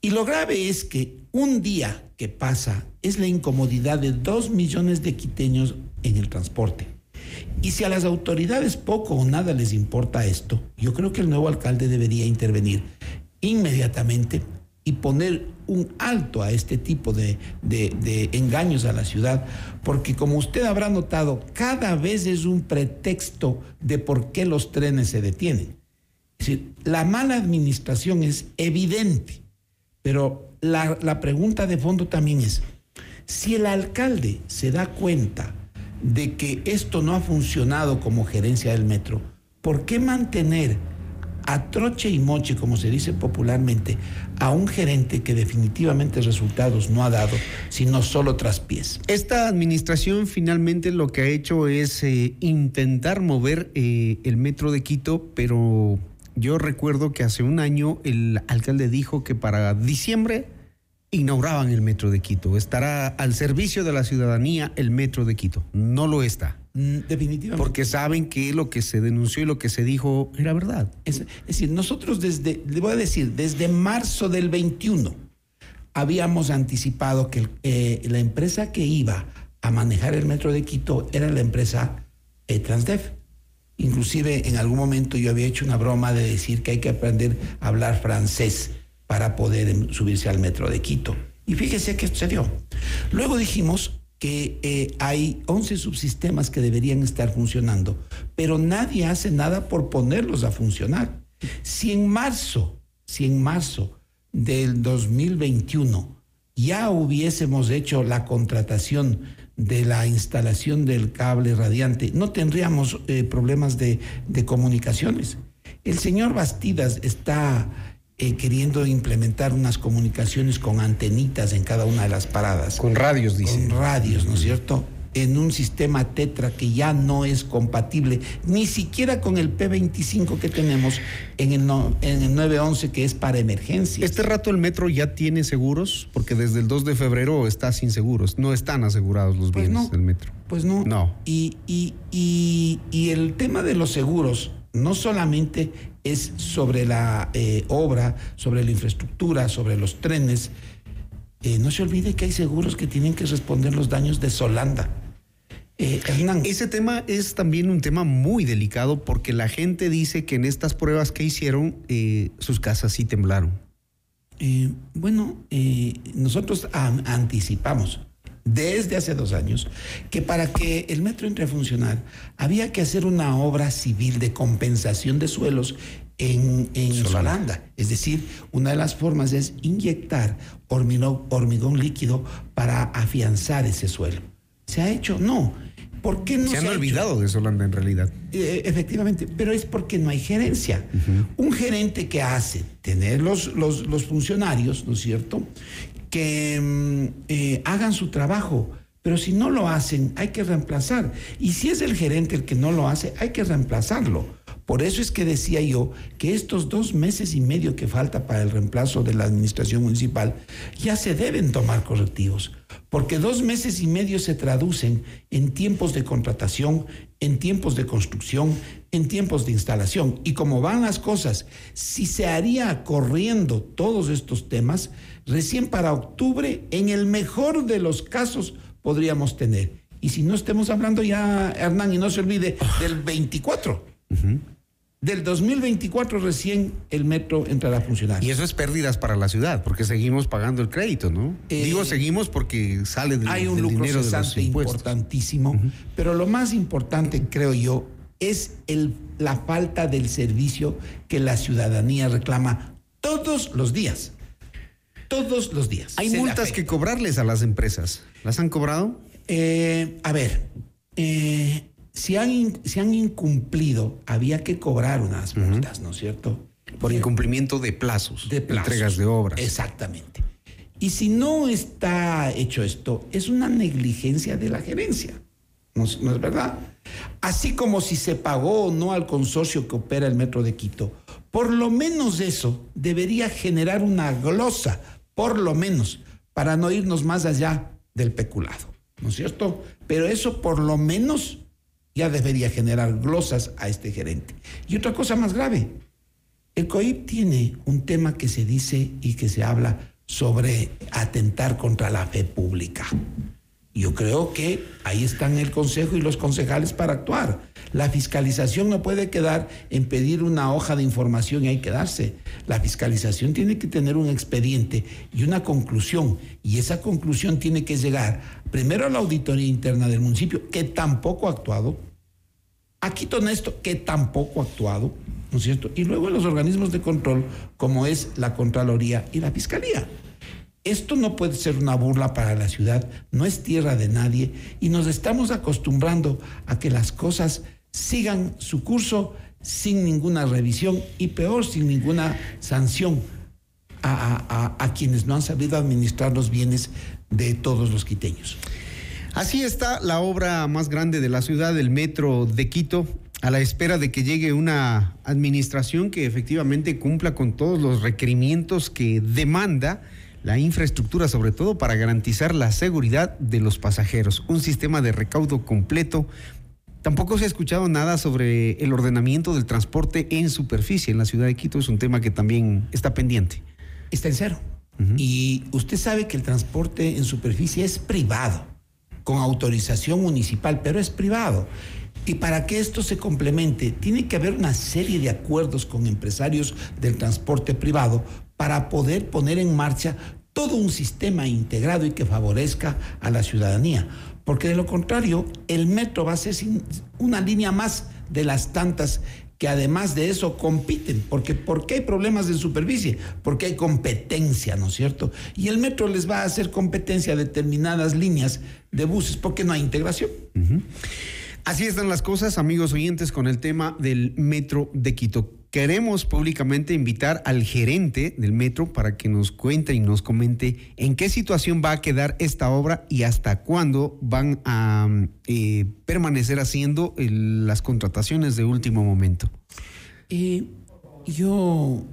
Y lo grave es que un día que pasa es la incomodidad de dos millones de quiteños en el transporte. Y si a las autoridades poco o nada les importa esto, yo creo que el nuevo alcalde debería intervenir inmediatamente y poner un alto a este tipo de, engaños a la ciudad, porque como usted habrá notado, cada vez es un pretexto de por qué los trenes se detienen. Es decir, la mala administración es evidente, pero la, pregunta de fondo también es, si el alcalde se da cuenta de que esto no ha funcionado como gerencia del metro, ¿por qué mantener a troche y moche, como se dice popularmente, a un gerente que definitivamente resultados no ha dado, sino solo traspiés? Esta administración finalmente lo que ha hecho es eh, intentar mover eh, el metro de Quito, pero yo recuerdo que hace un año el alcalde dijo que para diciembre inauguraban el metro de Quito. Estará al servicio de la ciudadanía el metro de Quito. No lo está. Mm, definitivamente. Porque saben que lo que se denunció y lo que se dijo era verdad. Es, decir, nosotros desde, le voy a decir, desde marzo del 21 habíamos anticipado que eh, la empresa que iba a manejar el metro de Quito era la empresa eh, Transdev. Inclusive en algún momento yo había hecho una broma de decir que hay que aprender a hablar francés para poder em, subirse al metro de Quito. Y fíjese qué sucedió. Luego dijimos que eh, hay 11 subsistemas que deberían estar funcionando, pero nadie hace nada por ponerlos a funcionar. Si en marzo, si en marzo del 2021 ya hubiésemos hecho la contratación de la instalación del cable radiante, no tendríamos eh, problemas de, comunicaciones. El señor Bastidas está eh, queriendo implementar unas comunicaciones con antenitas en cada una de las paradas. Con radios, dice. Con radios, ¿no es cierto? En un sistema Tetra que ya no es compatible ni siquiera con el P25 que tenemos en el, en el 911 que es para emergencia. Este rato el metro ya tiene seguros porque desde el 2 de febrero está sin seguros, no están asegurados los pues bienes del metro. Pues no. No. Y, y, y, y el tema de los seguros no solamente es sobre la eh, obra, sobre la infraestructura, sobre los trenes. Eh, no se olvide que hay seguros que tienen que responder los daños de Solanda. Eh, Hernán. Ese tema es también un tema muy delicado porque la gente dice que en estas pruebas que hicieron sus casas sí temblaron. bueno, nosotros anticipamos desde hace dos años que para que el metro entre a funcionar había que hacer una obra civil de compensación de suelos en, en Solanda. Es decir, una de las formas es inyectar hormigón, hormigón líquido para afianzar ese suelo. ¿Se ha hecho? No. ¿Por qué no se, han olvidado de Solanda en realidad? Eh, efectivamente, pero es porque no hay gerencia. Un gerente que hace tener los, los, los funcionarios, ¿no es cierto? que mm, eh, hagan su trabajo. Pero si no lo hacen, hay que reemplazar. Y si es el gerente el que no lo hace, hay que reemplazarlo. Por eso es que decía yo que estos dos meses y medio que falta para el reemplazo de la administración municipal ya se deben tomar correctivos. Porque dos meses y medio se traducen en tiempos de contratación, en tiempos de construcción, en tiempos de instalación. Y como van las cosas, si se haría corriendo todos estos temas, recién para octubre, en el mejor de los casos, podríamos tener. Y si no estemos hablando ya, Hernán, y no se olvide, del 24. Del 2024 recién el metro entrará a funcionar. Y eso es pérdidas para la ciudad, porque seguimos pagando el crédito, ¿no? Eh, Digo seguimos porque sale del, hay un del lucro dinero de los cesante importantísimo, pero lo más importante, creo yo, es el, la falta del servicio que la ciudadanía reclama todos los días. Todos los días. Hay multas que cobrarles a las empresas. ¿Las han cobrado? Eh, a ver, eh, si, han, han incumplido, había que cobrar unas multas, ¿no es cierto? Por incumplimiento de plazos, de entregas de obras. Exactamente. Y si no está hecho esto, es una negligencia de la gerencia. ¿No, ¿No, es verdad? Así como si se pagó o no al consorcio que opera el Metro de Quito, por lo menos eso debería generar una glosa, por lo menos, para no irnos más allá del peculado. ¿No es cierto? Pero eso por lo menos ya debería generar glosas a este gerente. Y otra cosa más grave, el COIP tiene un tema que se dice y que se habla sobre atentar contra la fe pública. Yo creo que ahí están el Consejo y los concejales para actuar. La fiscalización no puede quedar en pedir una hoja de información y hay que darse. La fiscalización tiene que tener un expediente y una conclusión. Y esa conclusión tiene que llegar primero a la auditoría interna del municipio, que tampoco ha actuado. A Quito Honesto, que tampoco ha actuado, ¿no es cierto? Y luego a los organismos de control, como es la Contraloría y la Fiscalía. Esto no puede ser una burla para la ciudad, no es tierra de nadie y nos estamos acostumbrando a que las cosas sigan su curso sin ninguna revisión y peor, sin ninguna sanción a, a, quienes no han sabido administrar los bienes de todos los quiteños. Así está la obra más grande de la ciudad, el metro de Quito, a la espera de que llegue una administración que efectivamente cumpla con todos los requerimientos que demanda la infraestructura, sobre todo para garantizar la seguridad de los pasajeros, un sistema de recaudo completo. Tampoco se ha escuchado nada sobre el ordenamiento del transporte en superficie en la ciudad de Quito, es un tema que también está pendiente. Está en cero. Y usted sabe que el transporte en superficie es privado, con autorización municipal, pero es privado. Y para que esto se complemente, tiene que haber una serie de acuerdos con empresarios del transporte privado para poder poner en marcha todo un sistema integrado y que favorezca a la ciudadanía. Porque de lo contrario, el metro va a ser una línea más de las tantas que además de eso compiten. Porque ¿Por qué hay problemas en superficie? Porque hay competencia, ¿no es cierto? Y el metro les va a hacer competencia a determinadas líneas de buses porque no hay integración. Así están las cosas, amigos oyentes, con el tema del metro de Quito. Queremos públicamente invitar al gerente del metro para que nos cuente y nos comente en qué situación va a quedar esta obra y hasta cuándo van a eh, permanecer haciendo las contrataciones de último momento. yo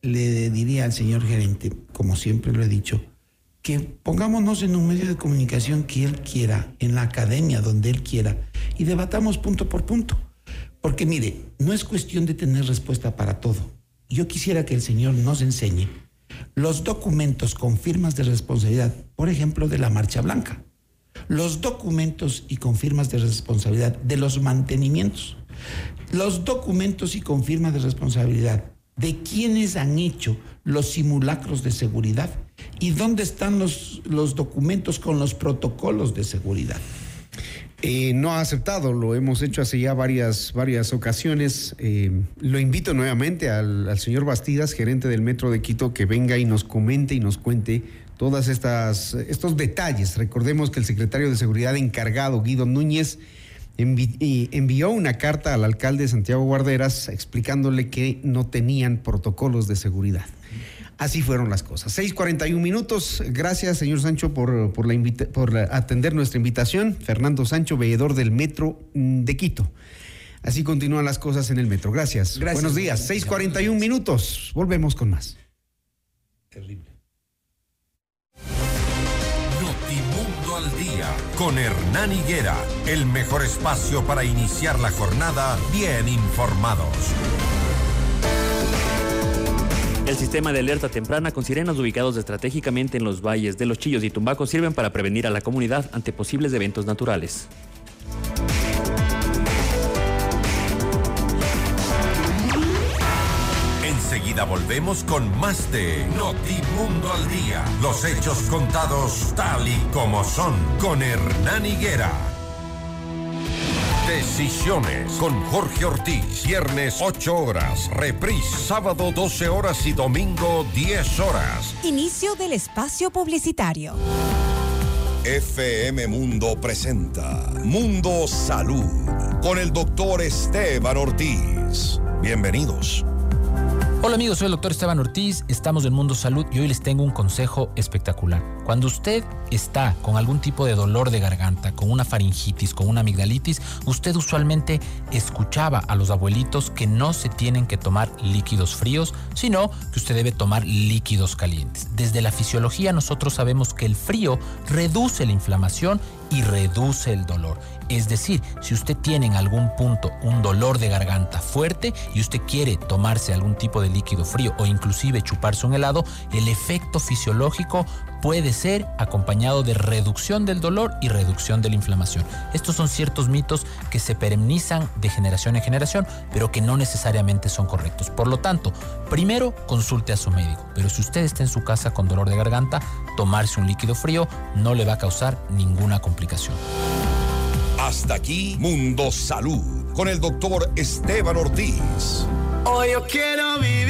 le diría al señor gerente, como siempre lo he dicho, que pongámonos en un medio de comunicación que él quiera, en la academia donde él quiera, y debatamos punto por punto. Porque mire, no es cuestión de tener respuesta para todo. Yo quisiera que el Señor nos enseñe los documentos con firmas de responsabilidad, por ejemplo, de la Marcha Blanca, los documentos y con firmas de responsabilidad de los mantenimientos, los documentos y con firmas de responsabilidad de quienes han hecho los simulacros de seguridad y dónde están los, los documentos con los protocolos de seguridad. Eh, no ha aceptado, lo hemos hecho hace ya varias, varias ocasiones. Eh, lo invito nuevamente al, señor Bastidas, gerente del Metro de Quito, que venga y nos comente y nos cuente todas estas estos detalles. Recordemos que el secretario de Seguridad encargado, Guido Núñez, envi envió una carta al alcalde Santiago Guarderas explicándole que no tenían protocolos de seguridad. Así fueron las cosas. 6:41 minutos. Gracias, señor Sancho, por, por, la por atender nuestra invitación. Fernando Sancho, veedor del Metro de Quito. Así continúan las cosas en el metro. Gracias. Gracias. Buenos días. 6:41 minutos. Volvemos con más. Terrible. Notimundo al día con Hernán Higuera. El mejor espacio para iniciar la jornada bien informados. El sistema de alerta temprana con sirenas ubicados estratégicamente en los valles de Los Chillos y Tumbaco sirven para prevenir a la comunidad ante posibles eventos naturales. Enseguida volvemos con más de Notimundo al Día. Los hechos contados tal y como son con Hernán Higuera. Decisiones con Jorge Ortiz. Viernes 8 horas. Reprise sábado 12 horas y domingo 10 horas. Inicio del espacio publicitario. FM Mundo presenta Mundo Salud con el doctor Esteban Ortiz. Bienvenidos. Hola amigos, soy el doctor Esteban Ortiz, estamos en Mundo Salud y hoy les tengo un consejo espectacular. Cuando usted está con algún tipo de dolor de garganta, con una faringitis, con una amigdalitis, usted usualmente escuchaba a los abuelitos que no se tienen que tomar líquidos fríos, sino que usted debe tomar líquidos calientes. Desde la fisiología nosotros sabemos que el frío reduce la inflamación y reduce el dolor. Es decir, si usted tiene en algún punto un dolor de garganta fuerte y usted quiere tomarse algún tipo de líquido frío o inclusive chuparse un helado, el efecto fisiológico puede ser acompañado de reducción del dolor y reducción de la inflamación. Estos son ciertos mitos que se perennizan de generación en generación, pero que no necesariamente son correctos. Por lo tanto, primero consulte a su médico, pero si usted está en su casa con dolor de garganta, tomarse un líquido frío no le va a causar ninguna complicación. Hasta aquí Mundo Salud con el doctor Esteban Ortiz. Hoy yo quiero vivir,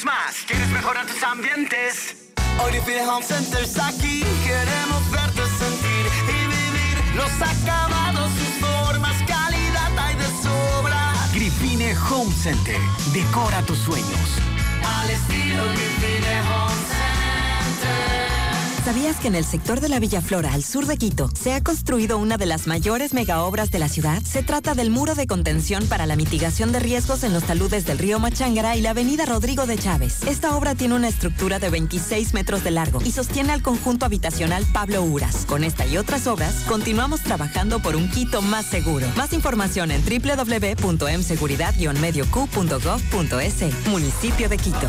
más. ¿Quieres mejorar tus ambientes? Hoy Vivine Home Center está aquí. Queremos verte sentir y vivir los acabados, sus formas, calidad hay de sobra. Gripine Home Center. Decora tus sueños. Al estilo Gripine Home Center. ¿Sabías que en el sector de la Villa Flora, al sur de Quito, se ha construido una de las mayores megaobras de la ciudad? Se trata del muro de contención para la mitigación de riesgos en los taludes del río Machángara y la avenida Rodrigo de Chávez. Esta obra tiene una estructura de 26 metros de largo y sostiene al conjunto habitacional Pablo Uras. Con esta y otras obras, continuamos trabajando por un Quito más seguro. Más información en www.mseguridad-medioq.gov.es. Municipio de Quito.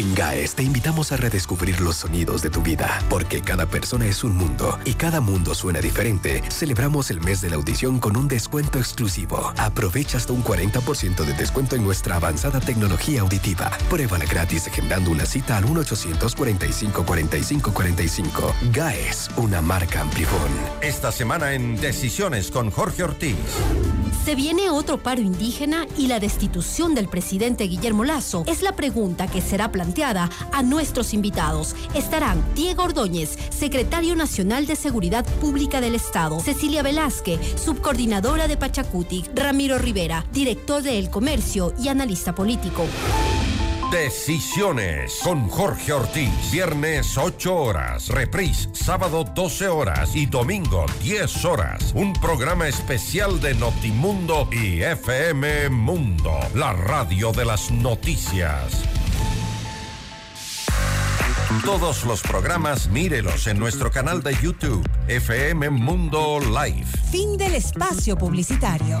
En GAES te invitamos a redescubrir los sonidos de tu vida, porque cada persona es un mundo y cada mundo suena diferente. Celebramos el mes de la audición con un descuento exclusivo. Aprovecha hasta un 40% de descuento en nuestra avanzada tecnología auditiva. Pruébala gratis agendando una cita al 1-800-45-45-45. GAES, una marca Amplifón. Esta semana en Decisiones con Jorge Ortiz. ¿Se viene otro paro indígena y la destitución del presidente Guillermo Lazo? Es la pregunta que será planteada a nuestros invitados. Estarán Diego Ordóñez, secretario nacional de Seguridad Pública del Estado, Cecilia Velázquez, subcoordinadora de Pachacuti, Ramiro Rivera, director de El Comercio y analista político. Decisiones con Jorge Ortiz. Viernes 8 horas. Reprise sábado 12 horas y domingo 10 horas. Un programa especial de Notimundo y FM Mundo. La radio de las noticias. Todos los programas mírelos en nuestro canal de YouTube, FM Mundo Live. Fin del espacio publicitario.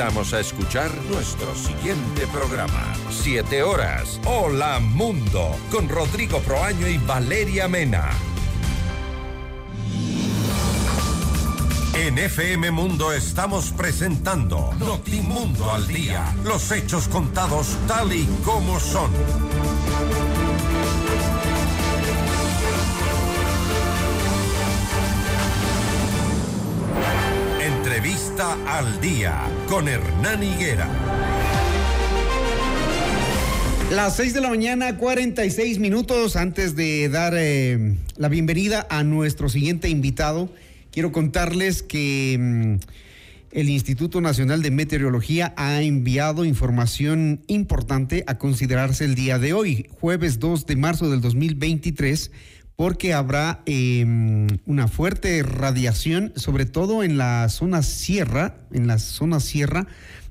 Invitamos a escuchar nuestro siguiente programa. Siete horas. Hola Mundo. Con Rodrigo Proaño y Valeria Mena. En FM Mundo estamos presentando Notimundo al Día. Los hechos contados tal y como son. Entrevista al Día con Hernán Higuera. Las 6 de la mañana, 46 minutos antes de dar eh, la bienvenida a nuestro siguiente invitado. Quiero contarles que mm, el Instituto Nacional de Meteorología ha enviado información importante a considerarse el día de hoy, jueves 2 de marzo del 2023 porque habrá eh, una fuerte radiación, sobre todo en la zona sierra, en la zona sierra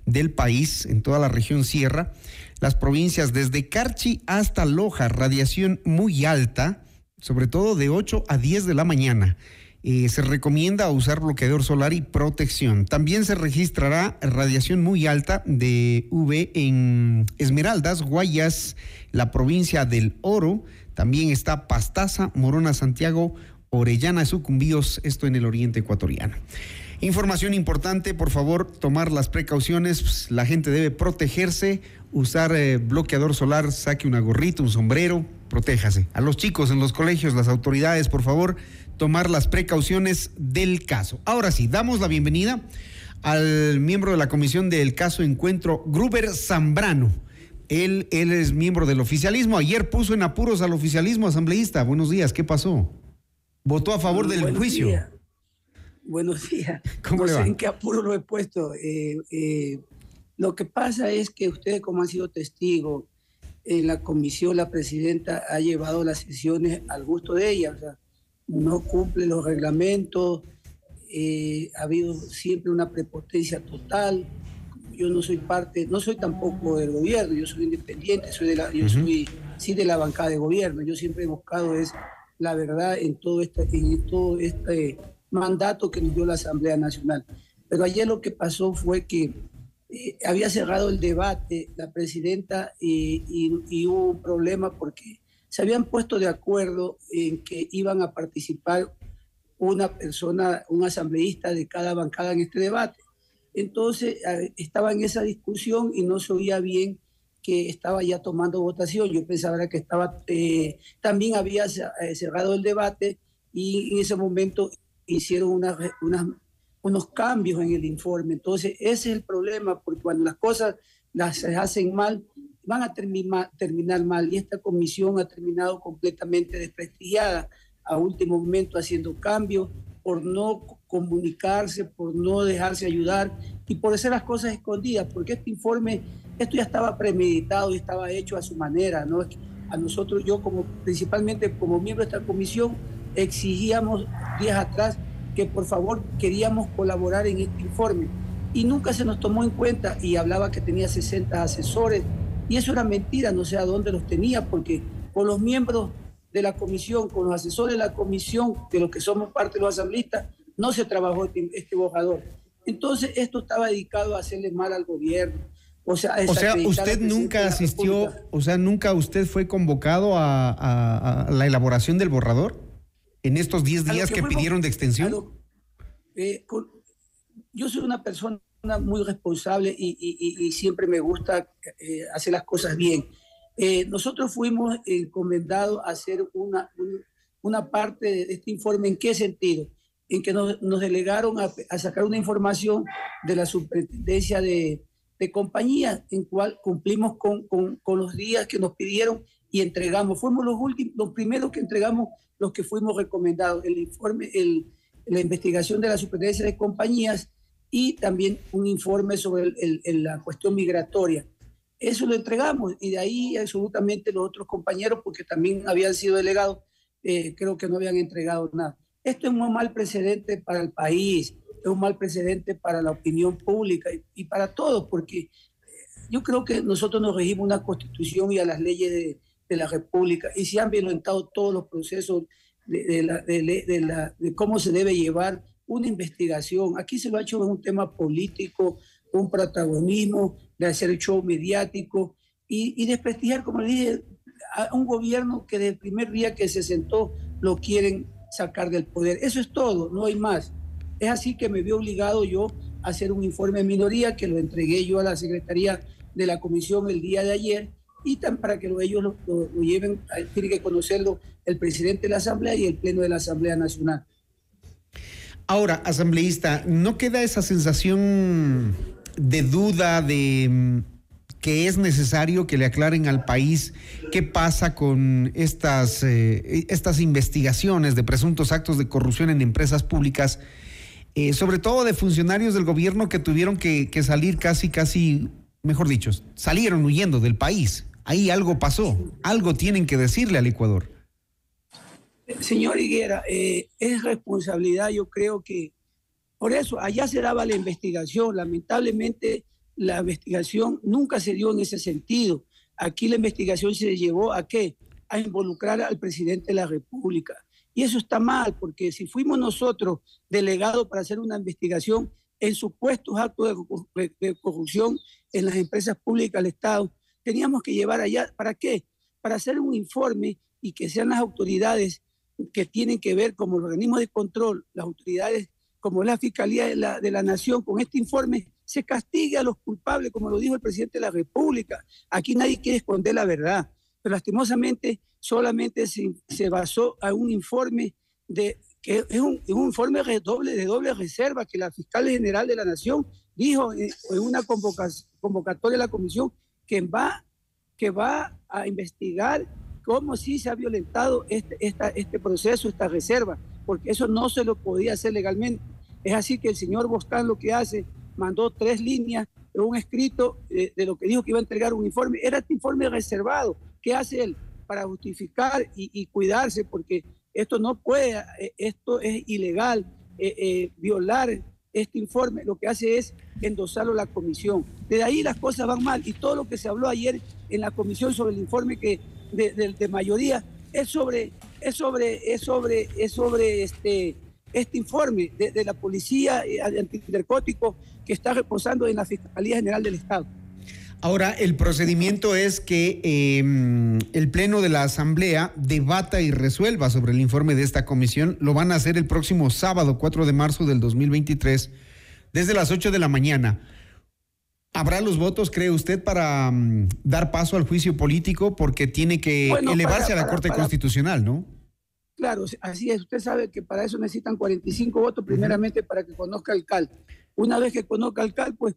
del país, en toda la región sierra, las provincias desde Carchi hasta Loja, radiación muy alta, sobre todo de 8 a 10 de la mañana. Eh, se recomienda usar bloqueador solar y protección. También se registrará radiación muy alta de UV en Esmeraldas, Guayas, la provincia del Oro. También está Pastaza, Morona, Santiago, Orellana, Sucumbíos, esto en el oriente ecuatoriano. Información importante, por favor, tomar las precauciones. Pues, la gente debe protegerse, usar eh, bloqueador solar, saque una gorrita, un sombrero, protéjase. A los chicos en los colegios, las autoridades, por favor, tomar las precauciones del caso. Ahora sí, damos la bienvenida al miembro de la comisión del caso Encuentro, Gruber Zambrano. Él, él es miembro del oficialismo. Ayer puso en apuros al oficialismo asambleísta. Buenos días, ¿qué pasó? ¿Votó a favor del Buenos juicio? Buenos días. ¿Cómo no le sé va? en qué apuro lo he puesto. Eh, eh, lo que pasa es que ustedes, como han sido testigos, en la comisión la presidenta ha llevado las sesiones al gusto de ella. O sea, no cumple los reglamentos, eh, ha habido siempre una prepotencia total. Yo no soy parte, no soy tampoco del gobierno, yo soy independiente, soy de la, yo soy sí de la bancada de gobierno. Yo siempre he buscado es la verdad en todo este, en todo este mandato que nos dio la Asamblea Nacional. Pero ayer lo que pasó fue que eh, había cerrado el debate la presidenta y, y- y hubo un problema porque se habían puesto de acuerdo en que iban a participar una persona, un asambleísta de cada bancada en este debate. Entonces estaba en esa discusión y no se oía bien que estaba ya tomando votación. Yo pensaba que estaba, eh, también había eh, cerrado el debate y en ese momento hicieron unas, unos cambios en el informe. Entonces ese es el problema, porque cuando las cosas las hacen mal, van a terminar, terminar mal y esta comisión ha terminado completamente desprestigiada a último momento haciendo cambios por no comunicarse, por no dejarse ayudar y por hacer las cosas escondidas, porque este informe, esto ya estaba premeditado y estaba hecho a su manera, ¿no? A nosotros, yo como principalmente como miembro de esta comisión, exigíamos días atrás que por favor queríamos colaborar en este informe y nunca se nos tomó en cuenta y hablaba que tenía 60 asesores y eso era mentira, no sé a dónde los tenía, porque con los miembros de la comisión, con los asesores de la comisión, de los que somos parte de los asambleístas, no se trabajó este, este borrador. Entonces esto estaba dedicado a hacerle mal al gobierno, O sea, O usted nunca asistió, o sea, nunca usted fue convocado a, a- a la elaboración del borrador en estos 10 A lo días que que fuimos- pidieron de extensión. lo- eh, con- yo soy una persona muy responsable y, y- y- y siempre me gusta eh, hacer las cosas bien. Eh, nosotros fuimos encomendados a hacer una, un- una parte de este informe. ¿En qué sentido? En que nos, nos delegaron a, a sacar una información de la superintendencia de, de compañía, en cual cumplimos con, con- con los días que nos pidieron y entregamos. Fuimos los últimos, los primeros que entregamos, los que fuimos recomendados. El informe, el, la investigación de la superintendencia de compañías y también un informe sobre el- el- el- la cuestión migratoria. Eso lo entregamos y de ahí absolutamente los otros compañeros, porque también habían sido delegados, eh, creo que no habían entregado nada. Esto es un mal precedente para el país, es un mal precedente para la opinión pública y, y para todos, porque eh, yo creo que nosotros nos regimos una constitución y a las leyes de, de la República y se han violentado todos los procesos de, de la- de la- de cómo se debe llevar una investigación. Aquí se lo ha hecho en un tema político, un protagonismo, de hacer show mediático y, y desprestigiar, como le dije, a un gobierno que desde el primer día que se sentó lo quieren sacar del poder. Eso es todo, no hay más. Es así que me vi obligado yo a hacer un informe de minoría que lo entregué yo a la Secretaría de la Comisión el día de ayer y tan para que lo- ellos lo, lo- lo lleven, tiene que conocerlo el presidente de la Asamblea y el Pleno de la Asamblea Nacional. Ahora, asambleísta, ¿no queda esa sensación de duda de mm, que es necesario que le aclaren al país qué pasa con estas, eh, estas investigaciones de presuntos actos de corrupción en empresas públicas, eh, sobre todo de funcionarios del gobierno que tuvieron que, salir casi, casi, mejor dicho, salieron huyendo del país? Ahí algo pasó, algo tienen que decirle al Ecuador. Señor Higuera, eh, es responsabilidad, yo creo que por eso allá se daba la investigación. Lamentablemente la investigación nunca se dio en ese sentido. Aquí la investigación se llevó a qué? A involucrar al presidente de la República. Y eso está mal, porque si fuimos nosotros delegados para hacer una investigación en supuestos actos de corru- de- de corrupción en las empresas públicas del Estado, teníamos que llevar allá, ¿para qué? Para hacer un informe y que sean las autoridades que tienen que ver como los organismos de control, las autoridades como la Fiscalía de la, de la Nación, con este informe se castigue a los culpables, como lo dijo el presidente de la República. Aquí nadie quiere esconder la verdad, pero lastimosamente solamente se, basó a un informe de que es un, un informe de doble, de doble reserva que la fiscal general de la Nación dijo en, en una convoca- convocatoria de la comisión que va, que va a investigar cómo sí se ha violentado este, este proceso, esta reserva, porque eso no se lo podía hacer legalmente. Es así que el señor Boscán lo que hace, mandó tres líneas de un escrito eh, de lo que dijo que iba a entregar un informe. Era este informe reservado. ¿Qué hace él? Para justificar y, cuidarse, porque esto no puede, eh, esto es ilegal, eh, violar este informe. Lo que hace es endosarlo a la comisión. Desde ahí las cosas van mal y todo lo que se habló ayer en la comisión sobre el informe que de, de- de mayoría es sobre es sobre es sobre es sobre este este informe de, de la policía eh, antinarcótico que está reposando en la Fiscalía General del Estado. Ahora, el procedimiento es que eh, el Pleno de la Asamblea debata y resuelva sobre el informe de esta comisión. Lo van a hacer el próximo sábado, 4 de marzo del 2023, desde las 8 de la mañana. ¿Habrá los votos, cree usted, para mm, dar paso al juicio político? Porque tiene que Bueno, elevarse para- a la Corte para- Constitucional, ¿no? Claro, así es. Usted sabe que para eso necesitan 45 votos, primeramente para que conozca el CAL. Una vez que conozca el CAL, pues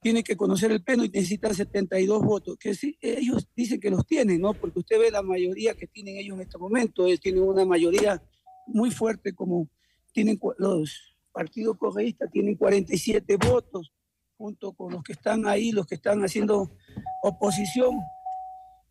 tiene que conocer el pleno y necesita 72 votos, que sí, ellos dicen que los tienen, ¿no? Porque usted ve la mayoría que tienen ellos en este momento, ellos tienen una mayoría muy fuerte, como tienen los partidos correístas, tienen 47 votos, junto con los que están ahí, los que están haciendo oposición,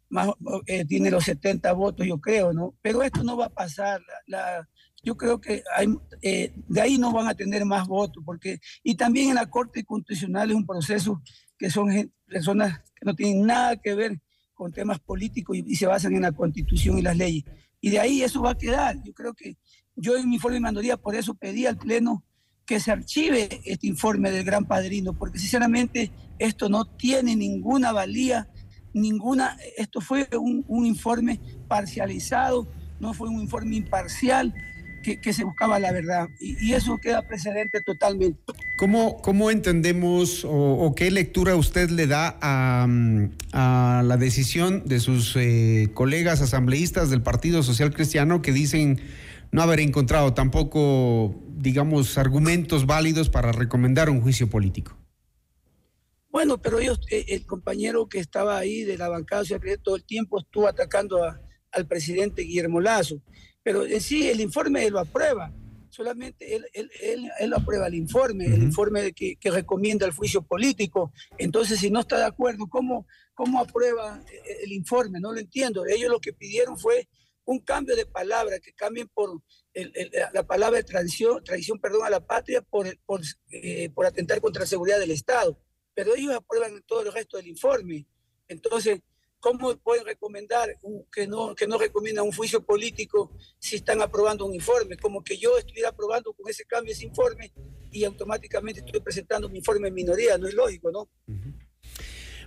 más, eh, tiene los 70 votos, yo creo, ¿no? Pero esto no va a pasar. La, la- yo creo que hay, eh, de ahí no van a tener más votos, porque, y también en la Corte Constitucional es un proceso que son personas que no tienen nada que ver con temas políticos y, y se basan en la Constitución y las leyes. Y de ahí eso va a quedar. Yo creo que yo en mi informe de mayoría por eso pedí al Pleno que se archive este informe del Gran Padrino, porque sinceramente esto no tiene ninguna valía, ninguna, esto fue un, un informe parcializado, no fue un informe imparcial, que, que, se buscaba la verdad. Y, eso queda precedente totalmente. ¿Cómo, cómo entendemos o, o, qué lectura usted le da a, a la decisión de sus eh, colegas asambleístas del Partido Social Cristiano que dicen no haber encontrado tampoco, digamos, argumentos válidos para recomendar un juicio político? Bueno, pero ellos, eh, el compañero que estaba ahí de la bancada todo el tiempo estuvo atacando a, al presidente Guillermo Lazo pero en sí el informe él lo aprueba, solamente él, él, él, él aprueba el informe, uh -huh. el informe que, que, recomienda el juicio político. Entonces, si no está de acuerdo, ¿cómo, ¿cómo aprueba el informe? No lo entiendo. Ellos lo que pidieron fue un cambio de palabra, que cambien por el, el, la palabra de traición, traición perdón, a la patria por, por, eh, por atentar contra la seguridad del Estado. Pero ellos aprueban todo el resto del informe. Entonces, ¿Cómo pueden recomendar un, que, no, que no recomiendan un juicio político si están aprobando un informe? Como que yo estuviera aprobando con ese cambio ese informe y automáticamente estoy presentando mi informe en minoría. No es lógico, ¿no?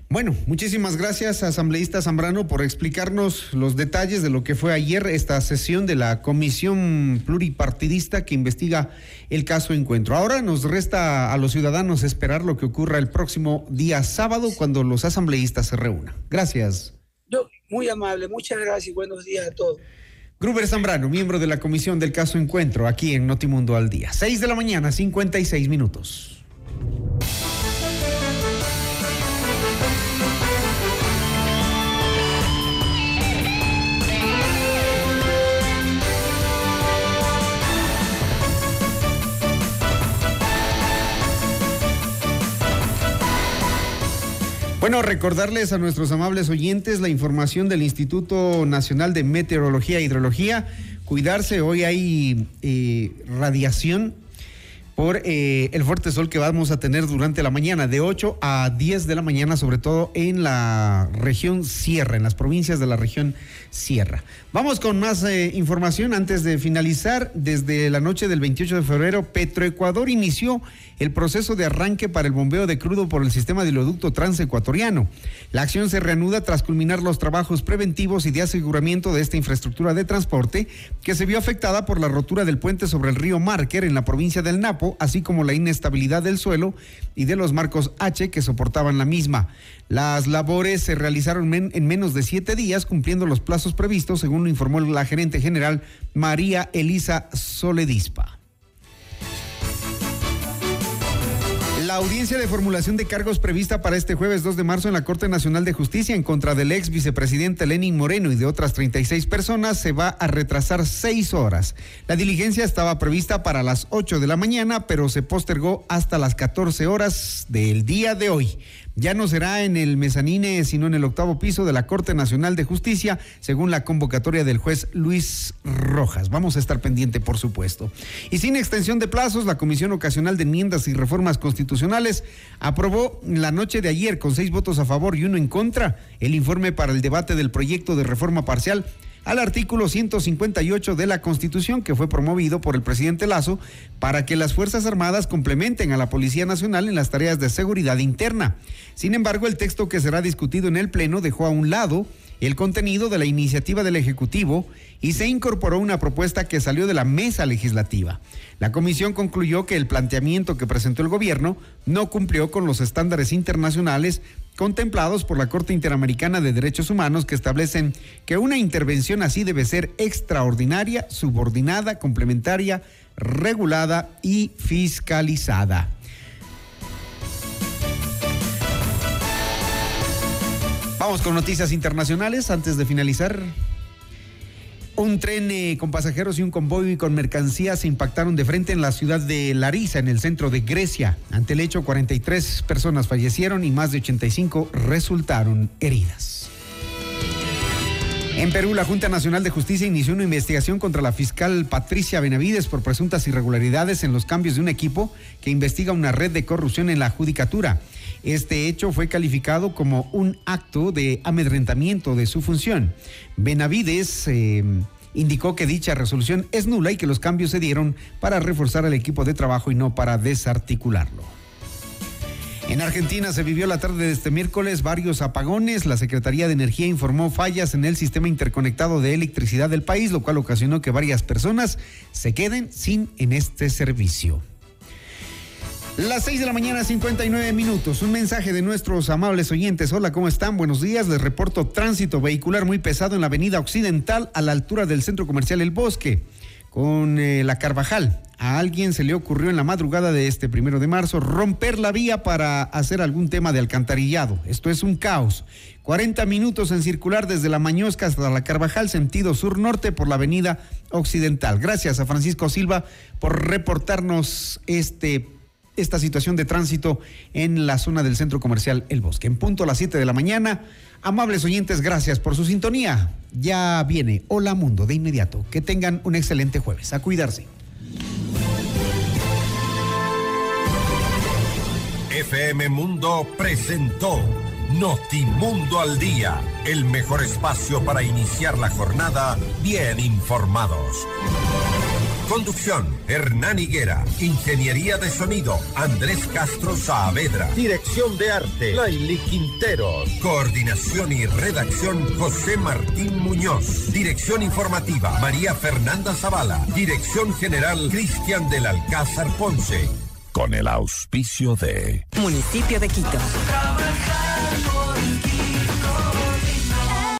Bueno, muchísimas gracias, asambleísta Zambrano, por explicarnos los detalles de lo que fue ayer esta sesión de la Comisión Pluripartidista que investiga el caso Encuentro. Ahora nos resta a los ciudadanos esperar lo que ocurra el próximo día sábado cuando los asambleístas se reúnan. Gracias. Yo, muy amable, muchas gracias y buenos días a todos. Gruber Zambrano, miembro de la Comisión del Caso Encuentro, aquí en Notimundo al Día. 6 de la mañana, 56 minutos. Bueno, recordarles a nuestros amables oyentes la información del Instituto Nacional de Meteorología e Hidrología. Cuidarse, hoy hay eh, radiación por eh, el fuerte sol que vamos a tener durante la mañana, de 8 a 10 de la mañana, sobre todo en la región Sierra, en las provincias de la región Sierra. Vamos con más eh, información antes de finalizar. Desde la noche del 28 de febrero, Petroecuador inició el proceso de arranque para el bombeo de crudo por el sistema de oleoducto transecuatoriano. La acción se reanuda tras culminar los trabajos preventivos y de aseguramiento de esta infraestructura de transporte que se vio afectada por la rotura del puente sobre el río Márquer en la provincia del Napo, así como la inestabilidad del suelo y de los marcos H que soportaban la misma. Las labores se realizaron en menos de siete días, cumpliendo los plazos previstos, según lo informó la gerente general María Elisa Soledispa. La audiencia de formulación de cargos prevista para este jueves 2 de marzo en la Corte Nacional de Justicia en contra del ex vicepresidente Lenin Moreno y de otras 36 personas se va a retrasar seis horas. La diligencia estaba prevista para las 8 de la mañana, pero se postergó hasta las 14 horas del día de hoy. Ya no será en el mezanine, sino en el octavo piso de la Corte Nacional de Justicia, según la convocatoria del juez Luis Rojas. Vamos a estar pendiente, por supuesto. Y sin extensión de plazos, la Comisión Ocasional de Enmiendas y Reformas Constitucionales aprobó la noche de ayer, con seis votos a favor y uno en contra, el informe para el debate del proyecto de reforma parcial al artículo 158 de la Constitución que fue promovido por el presidente Lazo para que las Fuerzas Armadas complementen a la Policía Nacional en las tareas de seguridad interna. Sin embargo, el texto que será discutido en el Pleno dejó a un lado el contenido de la iniciativa del Ejecutivo y se incorporó una propuesta que salió de la mesa legislativa. La comisión concluyó que el planteamiento que presentó el gobierno no cumplió con los estándares internacionales contemplados por la Corte Interamericana de Derechos Humanos que establecen que una intervención así debe ser extraordinaria, subordinada, complementaria, regulada y fiscalizada. Vamos con noticias internacionales antes de finalizar. Un tren eh, con pasajeros y un convoy con mercancías se impactaron de frente en la ciudad de Larisa, en el centro de Grecia. Ante el hecho, 43 personas fallecieron y más de 85 resultaron heridas. En Perú, la Junta Nacional de Justicia inició una investigación contra la fiscal Patricia Benavides por presuntas irregularidades en los cambios de un equipo que investiga una red de corrupción en la judicatura. Este hecho fue calificado como un acto de amedrentamiento de su función. Benavides eh, indicó que dicha resolución es nula y que los cambios se dieron para reforzar el equipo de trabajo y no para desarticularlo. En Argentina se vivió la tarde de este miércoles varios apagones. La Secretaría de Energía informó fallas en el sistema interconectado de electricidad del país, lo cual ocasionó que varias personas se queden sin en este servicio. Las 6 de la mañana, 59 minutos. Un mensaje de nuestros amables oyentes. Hola, ¿cómo están? Buenos días. Les reporto tránsito vehicular muy pesado en la avenida Occidental a la altura del centro comercial El Bosque con eh, la Carvajal. A alguien se le ocurrió en la madrugada de este primero de marzo romper la vía para hacer algún tema de alcantarillado. Esto es un caos. 40 minutos en circular desde la Mañosca hasta la Carvajal, sentido sur-norte por la avenida Occidental. Gracias a Francisco Silva por reportarnos este esta situación de tránsito en la zona del centro comercial El Bosque. En punto a las 7 de la mañana. Amables oyentes, gracias por su sintonía. Ya viene Hola Mundo de inmediato. Que tengan un excelente jueves. A cuidarse. FM Mundo presentó Notimundo al Día, el mejor espacio para iniciar la jornada bien informados. Conducción, Hernán Higuera. Ingeniería de sonido, Andrés Castro Saavedra. Dirección de arte, Laili Quinteros. Coordinación y redacción, José Martín Muñoz. Dirección informativa, María Fernanda Zavala. Dirección general, Cristian del Alcázar Ponce. Con el auspicio de Municipio de Quito.